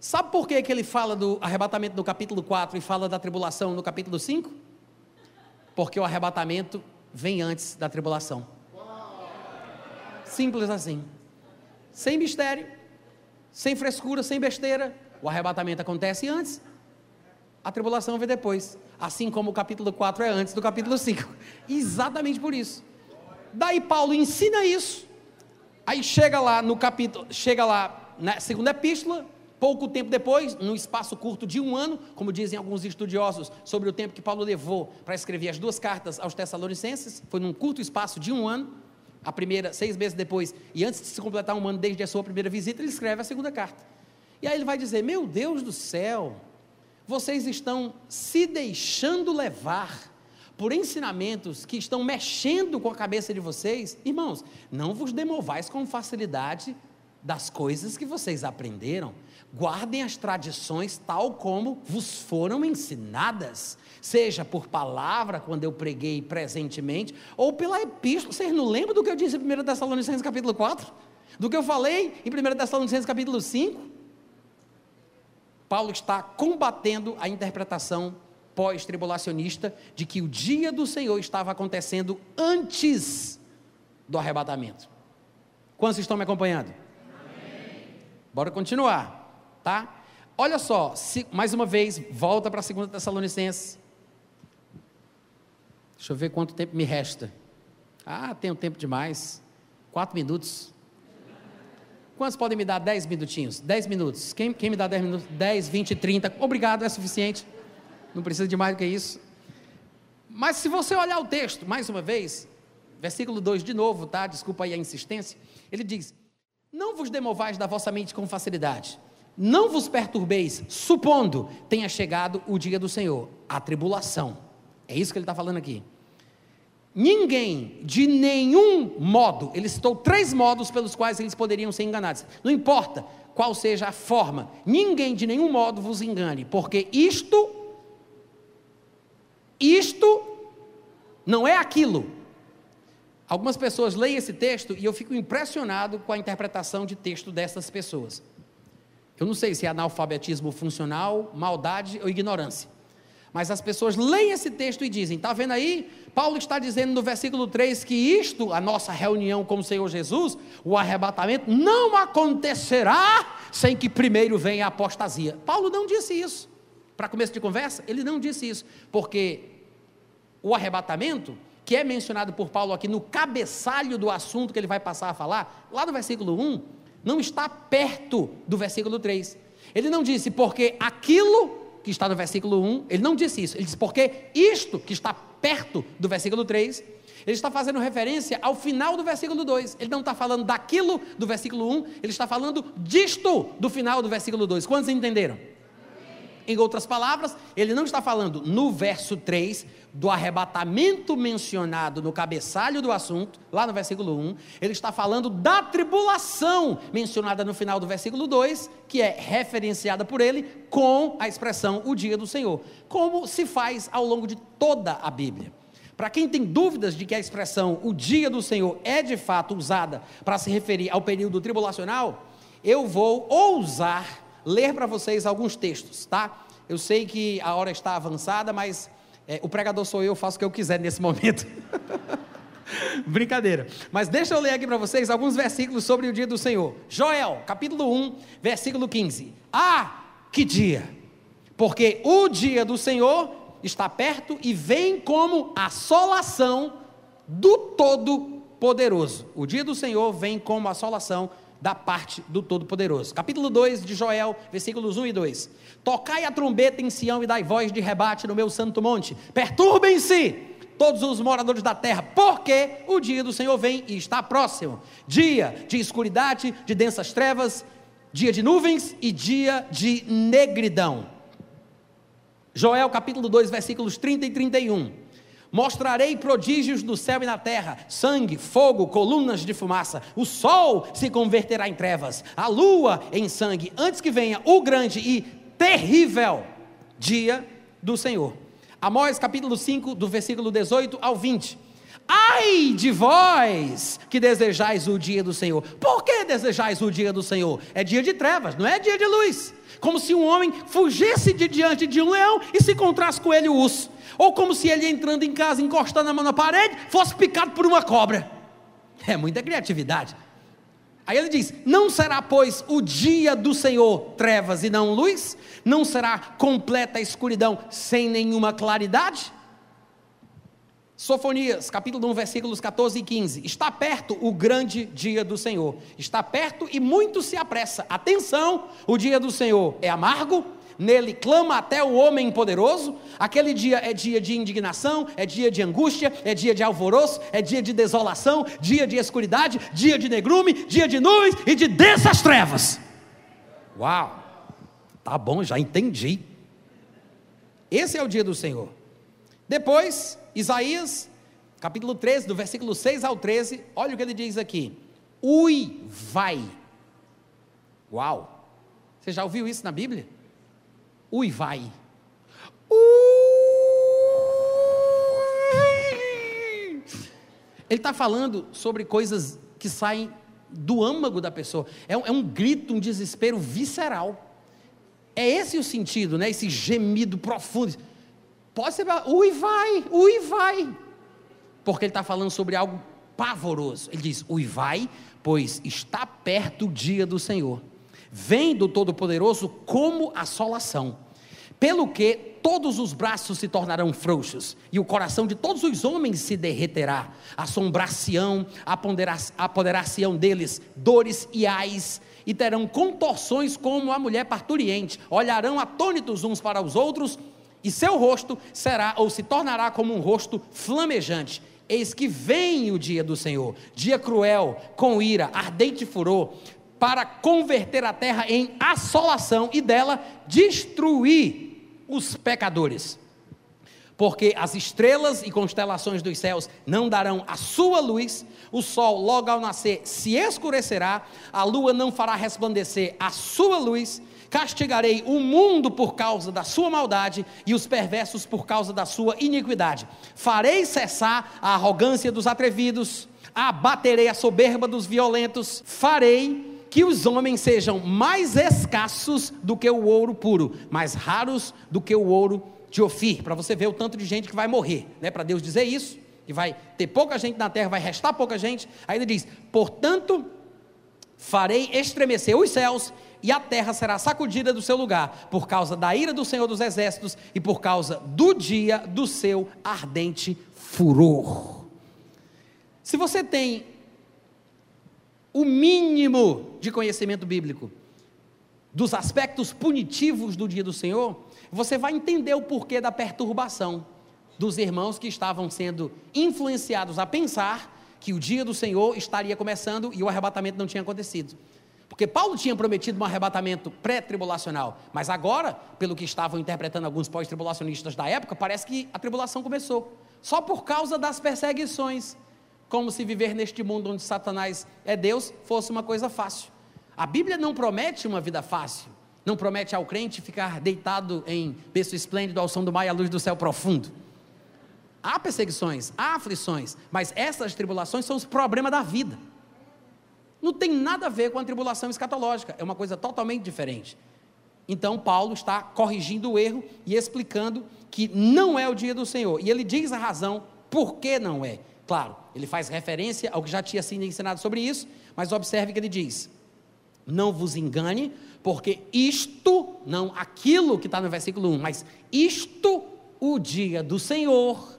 Sabe por que, que ele fala do arrebatamento no capítulo 4 e fala da tribulação no capítulo 5? Porque o arrebatamento vem antes da tribulação. Simples assim. Sem mistério, sem frescura, sem besteira. O arrebatamento acontece antes, a tribulação vem depois. Assim como o capítulo 4 é antes do capítulo 5. <laughs> Exatamente por isso. Daí Paulo ensina isso. Aí chega lá no capítulo, chega lá na segunda epístola, pouco tempo depois, num espaço curto de um ano, como dizem alguns estudiosos sobre o tempo que Paulo levou para escrever as duas cartas aos Tessalonicenses, foi num curto espaço de um ano, a primeira, seis meses depois, e antes de se completar um ano desde a sua primeira visita, ele escreve a segunda carta. E aí ele vai dizer: Meu Deus do céu, vocês estão se deixando levar por ensinamentos que estão mexendo com a cabeça de vocês, irmãos, não vos demovais com facilidade das coisas que vocês aprenderam. Guardem as tradições tal como vos foram ensinadas, seja por palavra, quando eu preguei presentemente, ou pela epístola. Vocês não lembram do que eu disse em 1 Tessalonicenses capítulo 4? Do que eu falei em 1 Tessalonicenses capítulo 5? Paulo está combatendo a interpretação pós-tribulacionista de que o dia do Senhor estava acontecendo antes do arrebatamento. Quantos estão me acompanhando? Bora continuar, tá? Olha só, se, mais uma vez, volta para a segunda Tessalonicenses. Deixa eu ver quanto tempo me resta. Ah, tenho tempo demais. Quatro minutos. Quantos podem me dar dez minutinhos? Dez minutos. Quem, quem me dá dez minutos? Dez, vinte, trinta. Obrigado, é suficiente não precisa de mais do que isso. Mas se você olhar o texto, mais uma vez, versículo 2 de novo, tá? Desculpa aí a insistência. Ele diz: Não vos demovais da vossa mente com facilidade, não vos perturbeis, supondo tenha chegado o dia do Senhor, a tribulação. É isso que ele está falando aqui. Ninguém, de nenhum modo, ele citou três modos pelos quais eles poderiam ser enganados. Não importa qual seja a forma, ninguém de nenhum modo vos engane, porque isto isto não é aquilo. Algumas pessoas leem esse texto e eu fico impressionado com a interpretação de texto dessas pessoas. Eu não sei se é analfabetismo funcional, maldade ou ignorância. Mas as pessoas leem esse texto e dizem: está vendo aí? Paulo está dizendo no versículo 3 que isto, a nossa reunião com o Senhor Jesus, o arrebatamento, não acontecerá sem que primeiro venha a apostasia. Paulo não disse isso. Para começo de conversa, ele não disse isso, porque o arrebatamento, que é mencionado por Paulo aqui no cabeçalho do assunto que ele vai passar a falar, lá no versículo 1, não está perto do versículo 3. Ele não disse porque aquilo que está no versículo 1, ele não disse isso, ele disse porque isto que está perto do versículo 3, ele está fazendo referência ao final do versículo 2. Ele não está falando daquilo do versículo 1, ele está falando disto do final do versículo 2. Quantos entenderam? Em outras palavras, ele não está falando no verso 3 do arrebatamento mencionado no cabeçalho do assunto, lá no versículo 1, ele está falando da tribulação mencionada no final do versículo 2, que é referenciada por ele com a expressão o dia do Senhor, como se faz ao longo de toda a Bíblia. Para quem tem dúvidas de que a expressão o dia do Senhor é de fato usada para se referir ao período tribulacional, eu vou ousar ler para vocês alguns textos, tá? Eu sei que a hora está avançada, mas é, o pregador sou eu, faço o que eu quiser nesse momento. <laughs> Brincadeira. Mas deixa eu ler aqui para vocês alguns versículos sobre o dia do Senhor. Joel, capítulo 1, versículo 15. Ah, que dia! Porque o dia do Senhor está perto e vem como assolação do Todo-Poderoso. O dia do Senhor vem como assolação da parte do Todo-Poderoso. Capítulo 2 de Joel, versículos 1 e 2. Tocai a trombeta em Sião e dai voz de rebate no meu santo monte. Perturbem-se todos os moradores da terra, porque o dia do Senhor vem e está próximo. Dia de escuridade, de densas trevas, dia de nuvens e dia de negridão. Joel capítulo 2, versículos 30 e 31. Mostrarei prodígios no céu e na terra: sangue, fogo, colunas de fumaça. O sol se converterá em trevas, a lua em sangue, antes que venha o grande e terrível dia do Senhor. Amós capítulo 5, do versículo 18 ao 20. Ai de vós que desejais o dia do Senhor. Por que desejais o dia do Senhor? É dia de trevas, não é dia de luz. Como se um homem fugisse de diante de um leão e se encontrasse com ele o urso. Ou como se ele entrando em casa, encostando a mão na parede, fosse picado por uma cobra. É muita criatividade. Aí ele diz: Não será, pois, o dia do Senhor trevas e não luz? Não será completa escuridão sem nenhuma claridade? Sofonias, capítulo 1, versículos 14 e 15. Está perto o grande dia do Senhor. Está perto e muito se apressa. Atenção, o dia do Senhor é amargo, nele clama até o homem poderoso. Aquele dia é dia de indignação, é dia de angústia, é dia de alvoroço, é dia de desolação, dia de escuridade, dia de negrume, dia de nuvens e de densas trevas. Uau! Tá bom, já entendi. Esse é o dia do Senhor. Depois, Isaías, capítulo 13, do versículo 6 ao 13, olha o que ele diz aqui: Ui, vai. Uau! Você já ouviu isso na Bíblia? Ui, vai. Ele está falando sobre coisas que saem do âmago da pessoa. É um, é um, grito, um desespero visceral. É esse o sentido, né? Esse gemido profundo. Pode ser, ui, vai, ui, vai. Porque ele está falando sobre algo pavoroso. Ele diz: ui, vai, pois está perto o dia do Senhor. Vem do Todo-Poderoso como assolação. Pelo que todos os braços se tornarão frouxos, e o coração de todos os homens se derreterá. Assombração, apoderar-se-ão deles dores e ais, e terão contorções como a mulher parturiente. Olharão atônitos uns para os outros e seu rosto será ou se tornará como um rosto flamejante. Eis que vem o dia do Senhor, dia cruel, com ira, ardente furor, para converter a terra em assolação e dela destruir os pecadores. Porque as estrelas e constelações dos céus não darão a sua luz, o sol logo ao nascer se escurecerá, a lua não fará resplandecer a sua luz, Castigarei o mundo por causa da sua maldade e os perversos por causa da sua iniquidade. Farei cessar a arrogância dos atrevidos, abaterei a soberba dos violentos, farei que os homens sejam mais escassos do que o ouro puro, mais raros do que o ouro de Ofir, para você ver o tanto de gente que vai morrer, né? Para Deus dizer isso, que vai ter pouca gente na terra, vai restar pouca gente. Aí ele diz: "Portanto, farei estremecer os céus e a terra será sacudida do seu lugar, por causa da ira do Senhor dos Exércitos e por causa do dia do seu ardente furor. Se você tem o mínimo de conhecimento bíblico dos aspectos punitivos do dia do Senhor, você vai entender o porquê da perturbação dos irmãos que estavam sendo influenciados a pensar que o dia do Senhor estaria começando e o arrebatamento não tinha acontecido. Porque Paulo tinha prometido um arrebatamento pré-tribulacional, mas agora, pelo que estavam interpretando alguns pós-tribulacionistas da época, parece que a tribulação começou. Só por causa das perseguições. Como se viver neste mundo onde Satanás é Deus fosse uma coisa fácil. A Bíblia não promete uma vida fácil. Não promete ao crente ficar deitado em berço esplêndido ao som do mar e à luz do céu profundo. Há perseguições, há aflições, mas essas tribulações são os problemas da vida. Não tem nada a ver com a tribulação escatológica, é uma coisa totalmente diferente. Então, Paulo está corrigindo o erro e explicando que não é o dia do Senhor. E ele diz a razão por que não é. Claro, ele faz referência ao que já tinha sido ensinado sobre isso, mas observe que ele diz: Não vos engane, porque isto, não aquilo que está no versículo 1, mas isto, o dia do Senhor,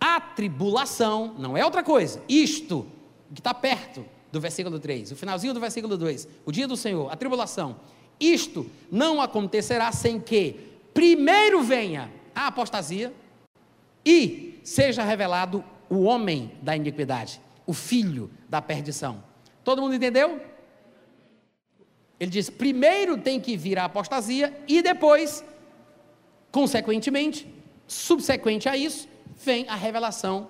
a tribulação, não é outra coisa, isto, que está perto, do versículo 3, o finalzinho do versículo 2, o dia do Senhor, a tribulação. Isto não acontecerá sem que primeiro venha a apostasia e seja revelado o homem da iniquidade, o filho da perdição. Todo mundo entendeu? Ele diz: primeiro tem que vir a apostasia e depois, consequentemente, subsequente a isso, vem a revelação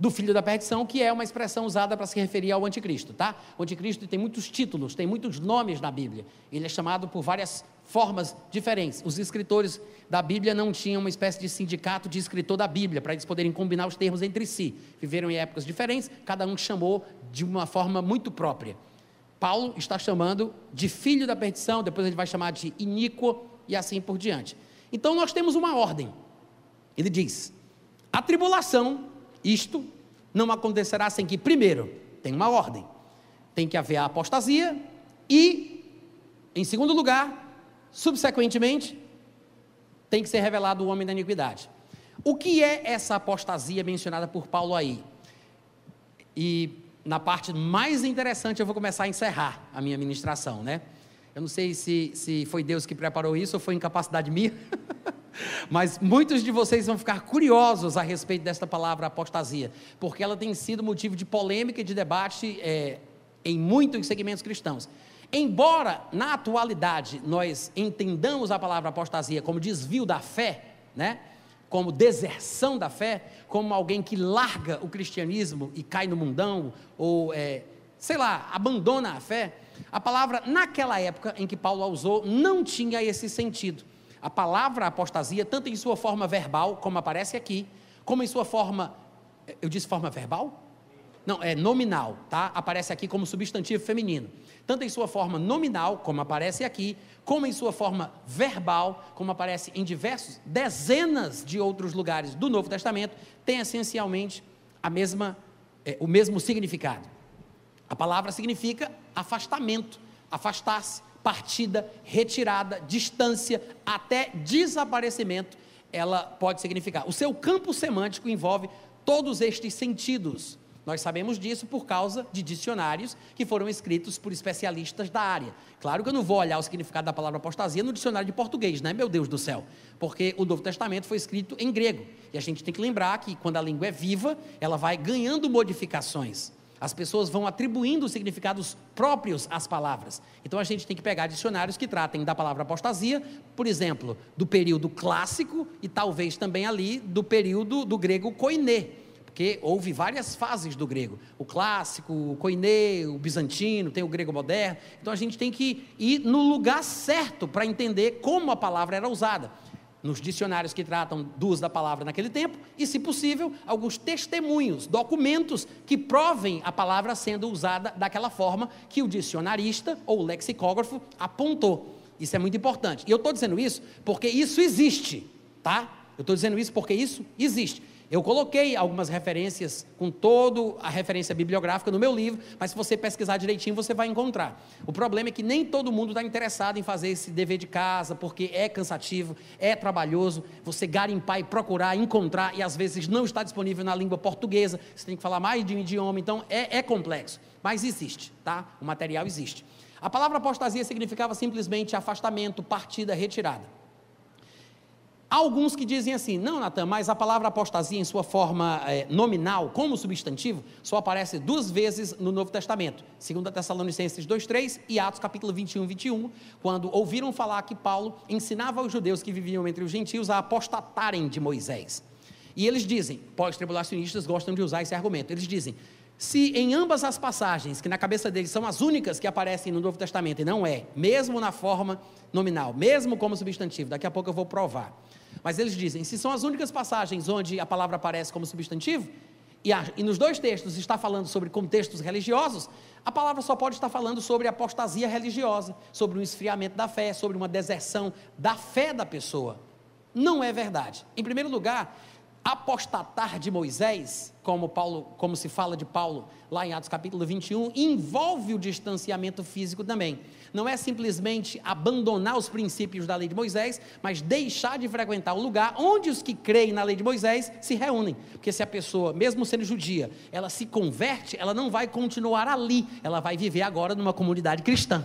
do filho da perdição, que é uma expressão usada para se referir ao anticristo, tá? O anticristo tem muitos títulos, tem muitos nomes na Bíblia. Ele é chamado por várias formas diferentes. Os escritores da Bíblia não tinham uma espécie de sindicato de escritor da Bíblia, para eles poderem combinar os termos entre si. Viveram em épocas diferentes, cada um chamou de uma forma muito própria. Paulo está chamando de filho da perdição, depois ele vai chamar de iníquo e assim por diante. Então nós temos uma ordem. Ele diz: a tribulação isto não acontecerá sem que, primeiro, tem uma ordem, tem que haver a apostasia e, em segundo lugar, subsequentemente, tem que ser revelado o homem da iniquidade. O que é essa apostasia mencionada por Paulo aí? E na parte mais interessante eu vou começar a encerrar a minha ministração, né? Eu não sei se, se foi Deus que preparou isso ou foi incapacidade minha. <laughs> Mas muitos de vocês vão ficar curiosos a respeito desta palavra apostasia, porque ela tem sido motivo de polêmica e de debate é, em muitos segmentos cristãos. Embora na atualidade nós entendamos a palavra apostasia como desvio da fé, né? como deserção da fé, como alguém que larga o cristianismo e cai no mundão, ou, é, sei lá, abandona a fé, a palavra naquela época em que Paulo a usou não tinha esse sentido. A palavra apostasia, tanto em sua forma verbal, como aparece aqui, como em sua forma. Eu disse forma verbal? Não, é nominal, tá? Aparece aqui como substantivo feminino. Tanto em sua forma nominal, como aparece aqui, como em sua forma verbal, como aparece em diversos, dezenas de outros lugares do Novo Testamento, tem essencialmente a mesma, é, o mesmo significado. A palavra significa afastamento, afastar-se, partida, retirada, distância, até desaparecimento, ela pode significar. O seu campo semântico envolve todos estes sentidos. Nós sabemos disso por causa de dicionários que foram escritos por especialistas da área. Claro que eu não vou olhar o significado da palavra apostasia no dicionário de português, né? Meu Deus do céu. Porque o Novo Testamento foi escrito em grego. E a gente tem que lembrar que quando a língua é viva, ela vai ganhando modificações. As pessoas vão atribuindo significados próprios às palavras. Então a gente tem que pegar dicionários que tratem da palavra apostasia, por exemplo, do período clássico e talvez também ali do período do grego koiné, porque houve várias fases do grego: o clássico, o koiné, o bizantino, tem o grego moderno. Então a gente tem que ir no lugar certo para entender como a palavra era usada nos dicionários que tratam do uso da palavra naquele tempo, e, se possível, alguns testemunhos, documentos que provem a palavra sendo usada daquela forma que o dicionarista ou o lexicógrafo apontou. Isso é muito importante. E eu estou dizendo isso porque isso existe, tá? Eu estou dizendo isso porque isso existe. Eu coloquei algumas referências com toda a referência bibliográfica no meu livro, mas se você pesquisar direitinho, você vai encontrar. O problema é que nem todo mundo está interessado em fazer esse dever de casa, porque é cansativo, é trabalhoso, você garimpar e procurar, encontrar, e às vezes não está disponível na língua portuguesa, você tem que falar mais de um idioma, então é, é complexo. Mas existe, tá? O material existe. A palavra apostasia significava simplesmente afastamento, partida, retirada. Há alguns que dizem assim, não, Natan, mas a palavra apostasia em sua forma é, nominal, como substantivo, só aparece duas vezes no Novo Testamento. 2 Tessalonicenses 2,3 e Atos capítulo 21, 21, quando ouviram falar que Paulo ensinava aos judeus que viviam entre os gentios a apostatarem de Moisés. E eles dizem, pós-tribulacionistas gostam de usar esse argumento, eles dizem, se em ambas as passagens, que na cabeça deles são as únicas que aparecem no Novo Testamento, e não é, mesmo na forma nominal, mesmo como substantivo, daqui a pouco eu vou provar mas eles dizem: se são as únicas passagens onde a palavra aparece como substantivo, e, a, e, nos dois textos está falando sobre contextos religiosos, a palavra só pode estar falando sobre apostasia religiosa, sobre um esfriamento da fé, sobre uma deserção da fé da pessoa. Não é verdade. Em primeiro lugar, apostatar de Moisés, como Paulo, como se fala de Paulo lá em Atos capítulo 21, envolve o distanciamento físico também. Não é simplesmente abandonar os princípios da lei de Moisés, mas deixar de frequentar o lugar onde os que creem na lei de Moisés se reúnem. Porque se a pessoa, mesmo sendo judia, ela se converte, ela não vai continuar ali, ela vai viver agora numa comunidade cristã.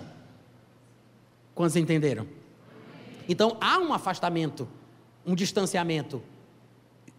Quantos entenderam? Então há um afastamento, um distanciamento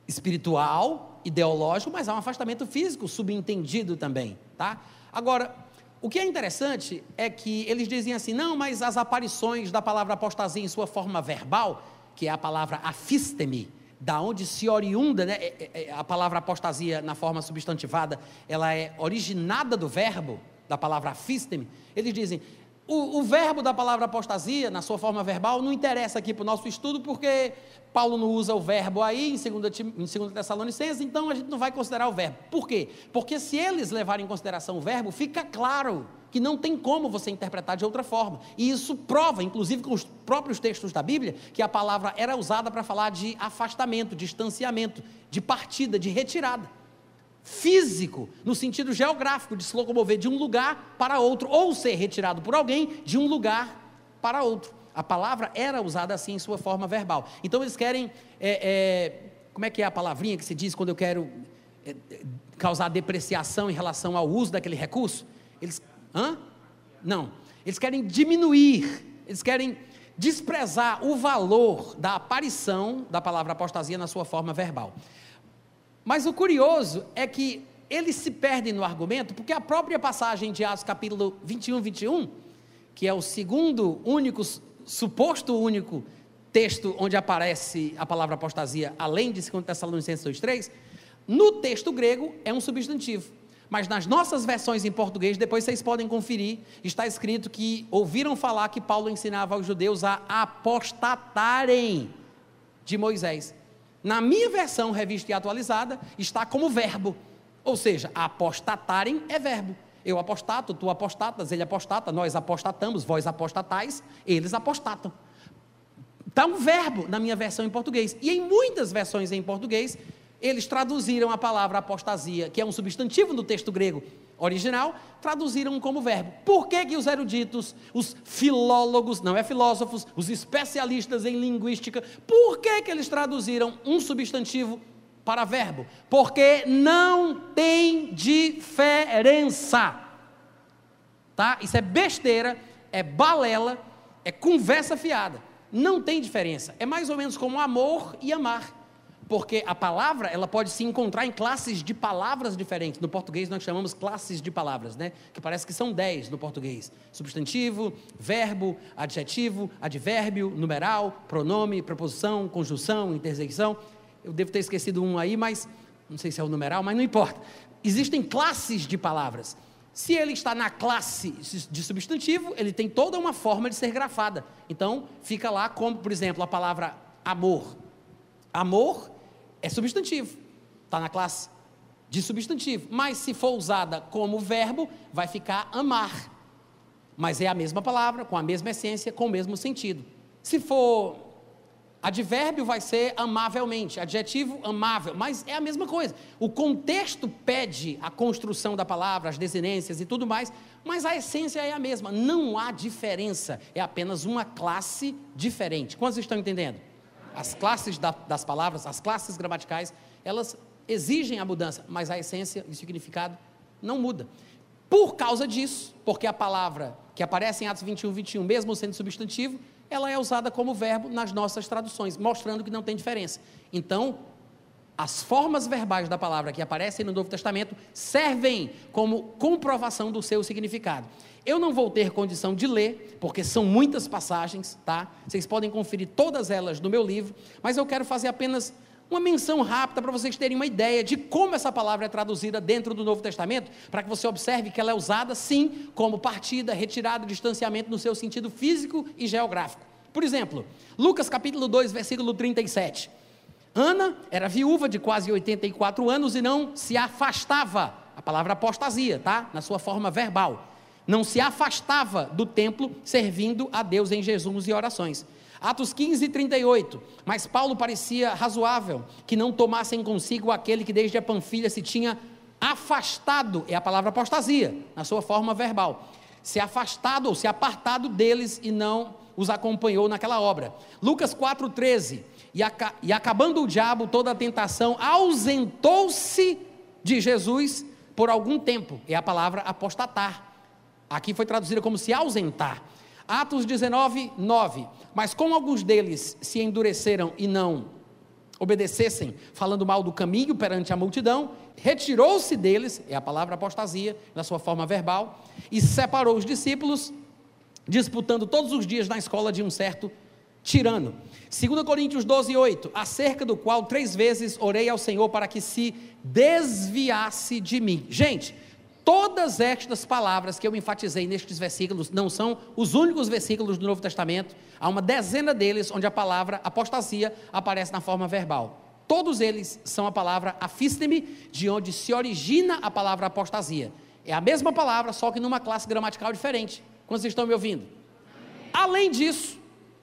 espiritual, ideológico, mas há um afastamento físico subentendido também, tá? Agora, o que é interessante é que eles dizem assim: não, mas as aparições da palavra apostasia em sua forma verbal, que é a palavra afistemi, da onde se oriunda, né, é, é, a palavra apostasia na forma substantivada, ela é originada do verbo, da palavra afisteme, eles dizem, o, o, verbo da palavra apostasia, na sua forma verbal, não interessa aqui para o nosso estudo, porque Paulo não usa o verbo aí em 2, em 2 Tessalonicenses, então a gente não vai considerar o verbo. Por quê? Porque se eles levarem em consideração o verbo, fica claro que não tem como você interpretar de outra forma. E isso prova, inclusive com os próprios textos da Bíblia, que a palavra era usada para falar de afastamento, distanciamento, de partida, de retirada físico, no sentido geográfico, de se locomover de um lugar para outro, ou ser retirado por alguém de um lugar para outro. A palavra era usada assim em sua forma verbal. Então eles querem, é, é, como é que é a palavrinha que se diz quando eu quero é, causar depreciação em relação ao uso daquele recurso? Eles, hã? Não. Eles querem diminuir, eles querem desprezar o valor da aparição da palavra apostasia na sua forma verbal. Mas o curioso é que eles se perdem no argumento, porque a própria passagem de Atos capítulo 21, 21, que é o segundo único, suposto único texto onde aparece a palavra apostasia, além de 2 Tessalonicenses 2,3, no texto grego é um substantivo. Mas nas nossas versões em português, depois vocês podem conferir, está escrito que ouviram falar que Paulo ensinava aos judeus a apostatarem de Moisés. Na minha versão revista e atualizada, está como verbo. Ou seja, apostatarem é verbo. Eu apostato, tu apostatas, ele apostata, nós apostatamos, vós apostatais, eles apostatam. Está um verbo na minha versão em português. E em muitas versões em português, eles traduziram a palavra apostasia, que é um substantivo no texto grego, original, traduziram como verbo. Por que, que os eruditos, os filólogos, não é filósofos, os especialistas em linguística, por que, que eles traduziram um substantivo para verbo? Porque não tem diferença. Tá? Isso é besteira, é balela, é conversa fiada. Não tem diferença. É mais ou menos como amor e amar porque a palavra ela pode se encontrar em classes de palavras diferentes. No português nós chamamos classes de palavras, né? Que parece que são dez no português: substantivo, verbo, adjetivo, advérbio, numeral, pronome, preposição, conjunção, interjeição. Eu devo ter esquecido um aí, mas não sei se é o numeral, mas não importa. Existem classes de palavras. Se ele está na classe de substantivo, ele tem toda uma forma de ser grafada. Então, fica lá como, por exemplo, a palavra amor. Amor é substantivo, está na classe de substantivo. Mas se for usada como verbo, vai ficar amar. Mas é a mesma palavra, com a mesma essência, com o mesmo sentido. Se for advérbio, vai ser amavelmente, adjetivo, amável, mas é a mesma coisa. O contexto pede a construção da palavra, as desinências e tudo mais, mas a essência é a mesma. Não há diferença, é apenas uma classe diferente. Quantos estão entendendo? As classes da, das palavras, as classes gramaticais, elas exigem a mudança, mas a essência e o significado não muda. Por causa disso, porque a palavra que aparece em Atos 21, 21, mesmo sendo substantivo, ela é usada como verbo nas nossas traduções, mostrando que não tem diferença. Então, as formas verbais da palavra que aparecem no Novo Testamento servem como comprovação do seu significado. Eu não vou ter condição de ler, porque são muitas passagens, tá? Vocês podem conferir todas elas no meu livro, mas eu quero fazer apenas uma menção rápida para vocês terem uma ideia de como essa palavra é traduzida dentro do Novo Testamento, para que você observe que ela é usada sim como partida, retirada, distanciamento no seu sentido físico e geográfico. Por exemplo, Lucas capítulo 2, versículo 37. Ana era viúva de quase 84 anos e não se afastava, a palavra apostasia, tá? Na sua forma verbal. Não se afastava do templo servindo a Deus em jejuns e orações. Atos 15, 38. Mas Paulo parecia razoável que não tomassem consigo aquele que desde a Panfilha se tinha afastado, é a palavra apostasia, na sua forma verbal. Se afastado ou se apartado deles e não os acompanhou naquela obra. Lucas 4, 13 e, e acabando o diabo toda a tentação, ausentou-se de Jesus por algum tempo. É a palavra apostatar. Aqui foi traduzida como se ausentar. Atos 19, 9. Mas como alguns deles se endureceram e não obedecessem, falando mal do caminho perante a multidão, retirou-se deles, é a palavra apostasia, na sua forma verbal, e separou os discípulos, disputando todos os dias na escola de um certo tirano. 2 Coríntios 12, 8, acerca do qual três vezes orei ao Senhor para que se desviasse de mim. Gente, todas estas palavras que eu enfatizei nestes versículos não são os únicos versículos do Novo Testamento, há uma dezena deles onde a palavra apostasia aparece na forma verbal. Todos eles são a palavra afisteme, de onde se origina a palavra apostasia. É a mesma palavra, só que numa classe gramatical diferente. Quando vocês estão me ouvindo? Além disso,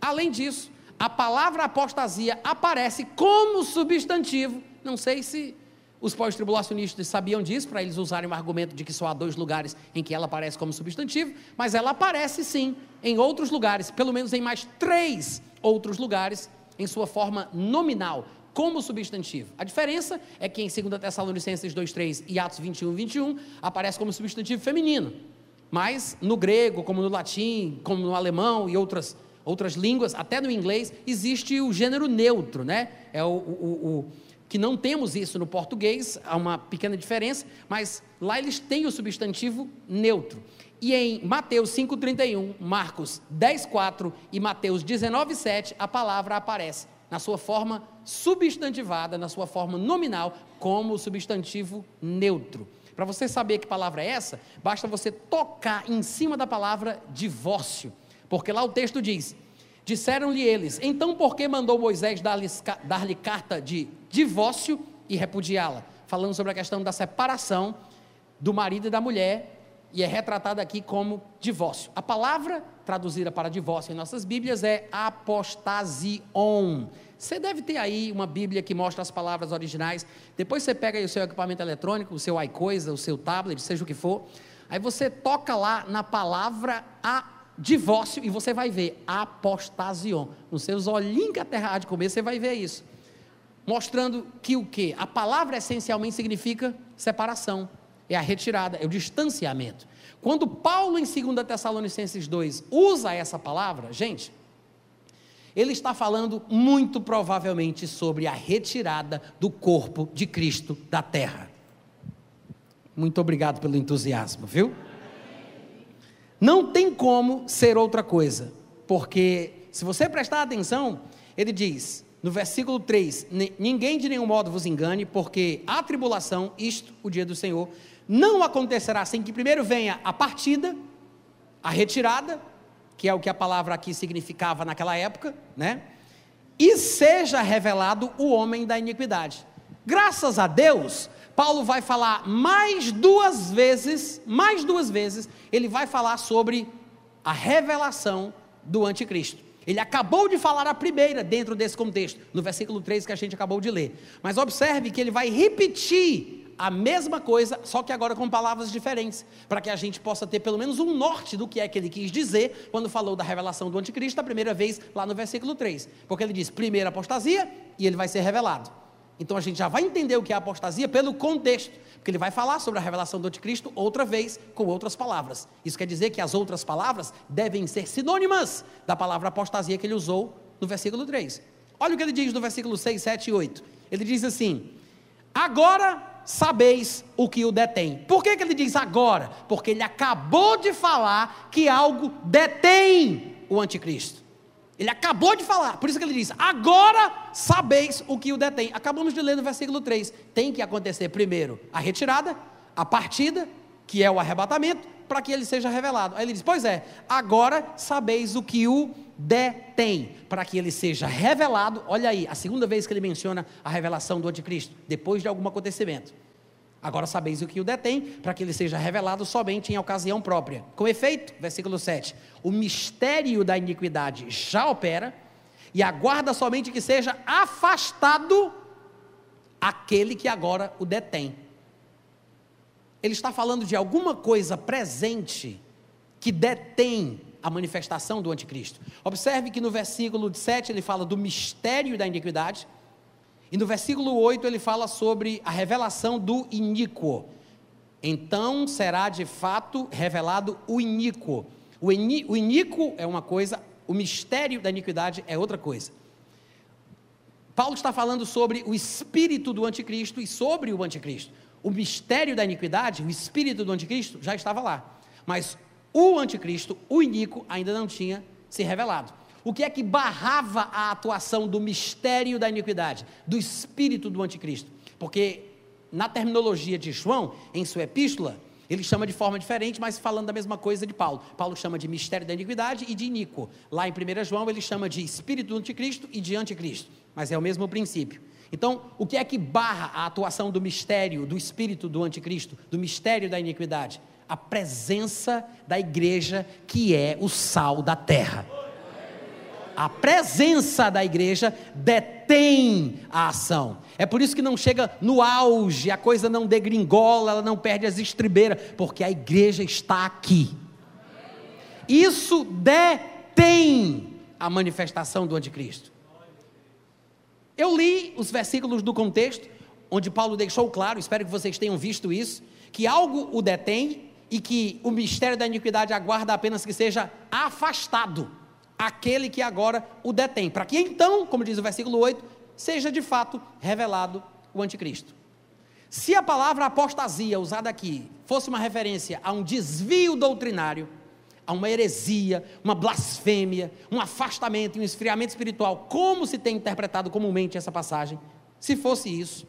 além disso, a palavra apostasia aparece como substantivo. Não sei se os pós-tribulacionistas sabiam disso, para eles usarem o argumento de que só há dois lugares em que ela aparece como substantivo, mas ela aparece sim em outros lugares, pelo menos em mais três outros lugares, em sua forma nominal, como substantivo. A diferença é que em 2 Tessalonicenses 2,3 e Atos 21, 21, aparece como substantivo feminino. Mas no grego, como no latim, como no alemão e outras, outras línguas, até no inglês, existe o gênero neutro, né? É o, o, o que não temos isso no português, há uma pequena diferença, mas lá eles têm o substantivo neutro. E em Mateus 5,31, Marcos 10,4 e Mateus 19,7, a palavra aparece na sua forma substantivada, na sua forma nominal, como substantivo neutro. Para você saber que palavra é essa, basta você tocar em cima da palavra divórcio, porque lá o texto diz: Disseram-lhe eles, então por que mandou Moisés dar-lhe dar carta de divórcio e repudiá-la? Falando sobre a questão da separação do marido e da mulher, e é retratada aqui como divórcio. A palavra traduzida para divórcio em nossas Bíblias é apostasion. Você deve ter aí uma Bíblia que mostra as palavras originais. Depois você pega aí o seu equipamento eletrônico, o seu iCoisa, o seu tablet, seja o que for. Aí você toca lá na palavra a divórcio e você vai ver apostasion. Nos seus olhinhos que a terra de comer, você vai ver isso. Mostrando que o que? A palavra essencialmente significa separação. É a retirada, é o distanciamento. Quando Paulo, em 2 Tessalonicenses 2, usa essa palavra, gente, ele está falando muito provavelmente sobre a retirada do corpo de Cristo da terra. Muito obrigado pelo entusiasmo, viu? Não tem como ser outra coisa, porque se você prestar atenção, ele diz no versículo 3: Ninguém de nenhum modo vos engane, porque a tribulação, isto, o dia do Senhor, não acontecerá sem que primeiro venha a partida, a retirada, que é o que a palavra aqui significava naquela época, né? E seja revelado o homem da iniquidade. Graças a Deus, Paulo vai falar mais duas vezes, mais duas vezes, ele vai falar sobre a revelação do anticristo. Ele acabou de falar a primeira dentro desse contexto, no versículo 3 que a gente acabou de ler. Mas observe que ele vai repetir a mesma coisa, só que agora com palavras diferentes, para que a gente possa ter pelo menos um norte do que é que ele quis dizer quando falou da revelação do anticristo a primeira vez lá no versículo 3. Porque ele diz primeira apostasia e ele vai ser revelado. Então a gente já vai entender o que é apostasia pelo contexto, porque ele vai falar sobre a revelação do anticristo outra vez com outras palavras. Isso quer dizer que as outras palavras devem ser sinônimas da palavra apostasia que ele usou no versículo 3. Olha o que ele diz no versículo 6, 7 e 8. Ele diz assim: Agora sabeis o que o detém. Por que, que ele diz agora? Porque ele acabou de falar que algo detém o anticristo. Ele acabou de falar, por isso que ele diz: agora sabeis o que o detém. Acabamos de ler no versículo 3. Tem que acontecer primeiro a retirada, a partida, que é o arrebatamento, para que ele seja revelado. Aí ele diz: Pois é, agora sabeis o que o detém, para que ele seja revelado. Olha aí, a segunda vez que ele menciona a revelação do anticristo, depois de algum acontecimento. Agora sabeis o que o detém, para que ele seja revelado somente em ocasião própria. Com efeito, versículo 7, o mistério da iniquidade já opera, e aguarda somente que seja afastado aquele que agora o detém. Ele está falando de alguma coisa presente que detém a manifestação do anticristo. Observe que no versículo 7 ele fala do mistério da iniquidade, e no versículo 8 ele fala sobre a revelação do iníquo. Então será de fato revelado o iníquo. O, ini, o iníquo é uma coisa, o mistério da iniquidade é outra coisa. Paulo está falando sobre o espírito do anticristo e sobre o anticristo. O mistério da iniquidade, o espírito do anticristo já estava lá. Mas o anticristo, o iníquo, ainda não tinha se revelado. O que é que barrava a atuação do mistério da iniquidade, do espírito do anticristo? Porque na terminologia de João, em sua epístola, ele chama de forma diferente, mas falando da mesma coisa de Paulo. Paulo chama de mistério da iniquidade e de iníquo. Lá em 1 João, ele chama de espírito do anticristo e de anticristo. Mas é o mesmo princípio. Então, o que é que barra a atuação do mistério, do espírito do anticristo, do mistério da iniquidade? A presença da igreja, que é o sal da terra. A presença da igreja detém a ação. É por isso que não chega no auge, a coisa não degringola, ela não perde as estribeiras, porque a igreja está aqui. Isso detém a manifestação do anticristo. Eu li os versículos do contexto, onde Paulo deixou claro, espero que vocês tenham visto isso, que algo o detém e que o mistério da iniquidade aguarda apenas que seja afastado aquele que agora o detém, para que então, como diz o versículo 8, seja de fato revelado o anticristo. Se a palavra apostasia usada aqui fosse uma referência a um desvio doutrinário, a uma heresia, uma blasfêmia, um afastamento e um esfriamento espiritual, como se tem interpretado comumente essa passagem, se fosse isso,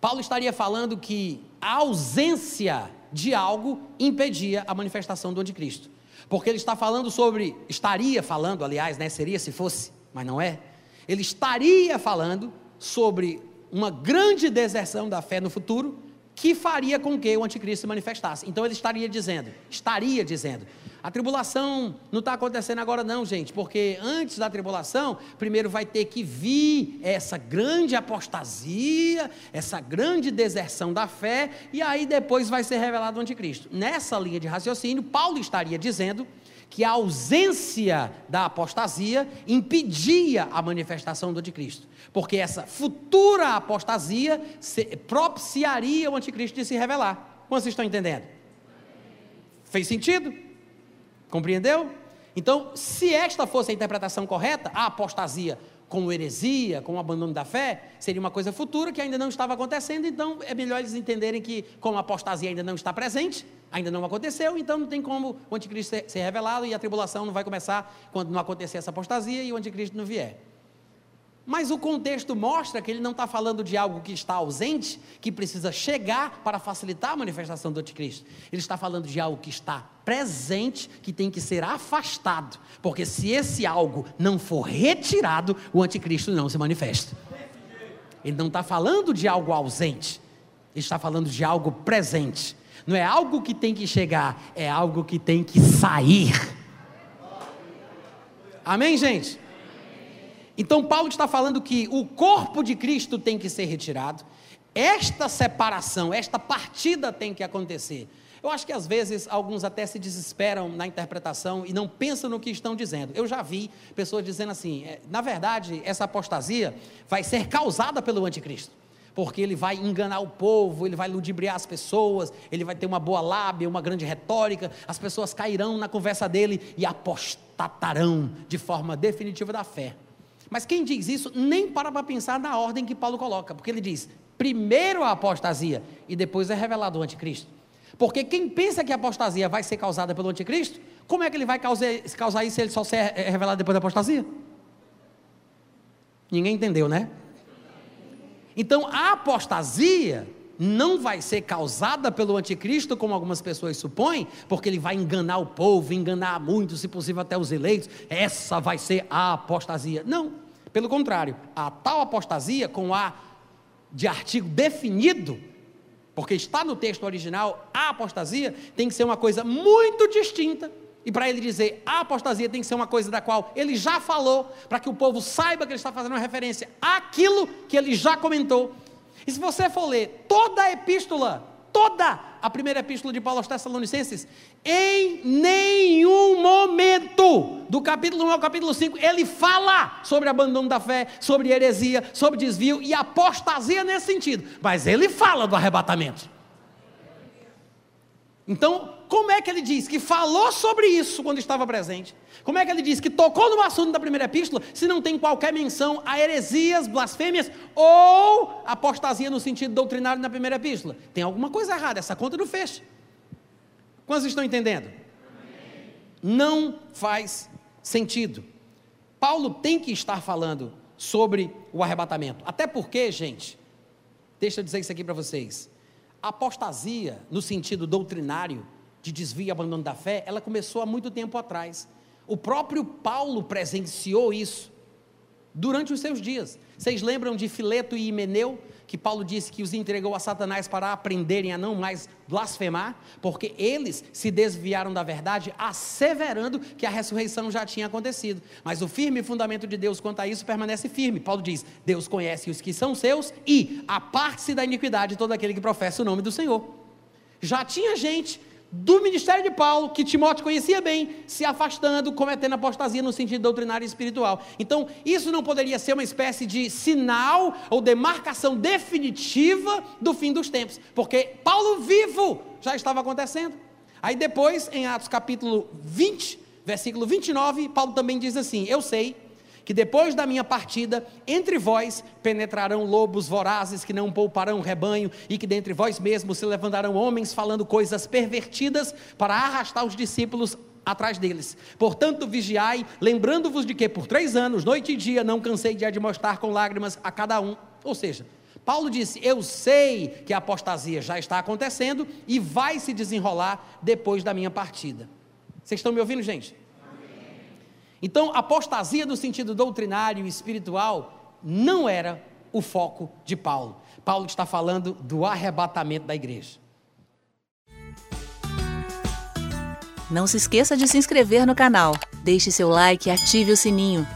Paulo estaria falando que a ausência de algo impedia a manifestação do anticristo. Porque ele está falando sobre, estaria falando, aliás, né, seria se fosse, mas não é. Ele estaria falando sobre uma grande deserção da fé no futuro que faria com que o anticristo se manifestasse. Então ele estaria dizendo, estaria dizendo, a tribulação não está acontecendo agora não, gente, porque antes da tribulação, primeiro vai ter que vir essa grande apostasia, essa grande deserção da fé, e aí depois vai ser revelado o anticristo. Nessa linha de raciocínio, Paulo estaria dizendo que a ausência da apostasia impedia a manifestação do anticristo, porque essa futura apostasia propiciaria o anticristo de se revelar. Como vocês estão entendendo? Fez sentido? Compreendeu? Então, se esta fosse a interpretação correta, a apostasia com heresia, com o abandono da fé, seria uma coisa futura que ainda não estava acontecendo, então é melhor eles entenderem que, como a apostasia ainda não está presente, ainda não aconteceu, então não tem como o anticristo ser, ser revelado e a tribulação não vai começar quando não acontecer essa apostasia e o anticristo não vier. Mas o contexto mostra que ele não está falando de algo que está ausente, que precisa chegar para facilitar a manifestação do anticristo. Ele está falando de algo que está presente, que tem que ser afastado. Porque se esse algo não for retirado, o anticristo não se manifesta. Ele não está falando de algo ausente, ele está falando de algo presente. Não é algo que tem que chegar, é algo que tem que sair. Amém, gente? Então, Paulo está falando que o corpo de Cristo tem que ser retirado, esta separação, esta partida tem que acontecer. Eu acho que às vezes alguns até se desesperam na interpretação e não pensam no que estão dizendo. Eu já vi pessoas dizendo assim: é, na verdade, essa apostasia vai ser causada pelo anticristo porque ele vai enganar o povo, ele vai ludibriar as pessoas, ele vai ter uma boa lábia, uma grande retórica, as pessoas cairão na conversa dele e apostatarão de forma definitiva da fé. Mas quem diz isso nem para para pensar na ordem que Paulo coloca, porque ele diz: primeiro a apostasia e depois é revelado o anticristo. Porque quem pensa que a apostasia vai ser causada pelo anticristo, como é que ele vai causar, causar isso se ele só ser revelado depois da apostasia? Ninguém entendeu, né? Então a apostasia não vai ser causada pelo anticristo, como algumas pessoas supõem, porque ele vai enganar o povo, enganar muitos, se possível até os eleitos. Essa vai ser a apostasia. Não, pelo contrário, a tal apostasia com a de artigo definido, porque está no texto original, a apostasia tem que ser uma coisa muito distinta. E para ele dizer a apostasia tem que ser uma coisa da qual ele já falou, para que o povo saiba que ele está fazendo uma referência àquilo que ele já comentou e se você for ler toda a epístola, toda a primeira epístola de Paulo aos Tessalonicenses, em nenhum do capítulo 1 ao capítulo 5, ele fala sobre abandono da fé, sobre heresia, sobre desvio e apostasia nesse sentido, mas ele fala do arrebatamento. Então, como é que ele diz que falou sobre isso quando estava presente? Como é que ele diz que tocou no assunto da primeira epístola, se não tem qualquer menção a heresias, blasfêmias ou apostasia no sentido doutrinário na primeira epístola? Tem alguma coisa errada, essa conta não fecha. Quantos estão entendendo? Não faz sentido. Paulo tem que estar falando sobre o arrebatamento. Até porque, gente, deixa eu dizer isso aqui para vocês. A apostasia, no sentido doutrinário, de desvio e abandono da fé, ela começou há muito tempo atrás. O próprio Paulo presenciou isso durante os seus dias. Vocês lembram de Fileto e Himeneu, que Paulo disse que os entregou a Satanás para aprenderem a não mais blasfemar, porque eles se desviaram da verdade, asseverando que a ressurreição já tinha acontecido. Mas o firme fundamento de Deus quanto a isso permanece firme. Paulo diz: Deus conhece os que são seus e aparte-se da iniquidade todo aquele que professa o nome do Senhor. Já tinha gente do ministério de Paulo, que Timóteo conhecia bem, se afastando, cometendo apostasia no sentido doutrinário e espiritual. Então, isso não poderia ser uma espécie de sinal ou demarcação definitiva do fim dos tempos, porque Paulo vivo já estava acontecendo. Aí depois, em Atos capítulo 20, versículo 29, Paulo também diz assim: Eu sei que depois da minha partida, entre vós penetrarão lobos vorazes que não pouparão rebanho, e que dentre vós mesmos se levantarão homens falando coisas pervertidas para arrastar os discípulos atrás deles. Portanto, vigiai, lembrando-vos de que por três anos, noite e dia, não cansei de admoestar com lágrimas a cada um. Ou seja, Paulo disse: Eu sei que a apostasia já está acontecendo e vai se desenrolar depois da minha partida. Vocês estão me ouvindo, gente? Então, apostasia no sentido doutrinário e espiritual não era o foco de Paulo. Paulo está falando do arrebatamento da igreja. Não se esqueça de se inscrever no canal, deixe seu like e ative o sininho.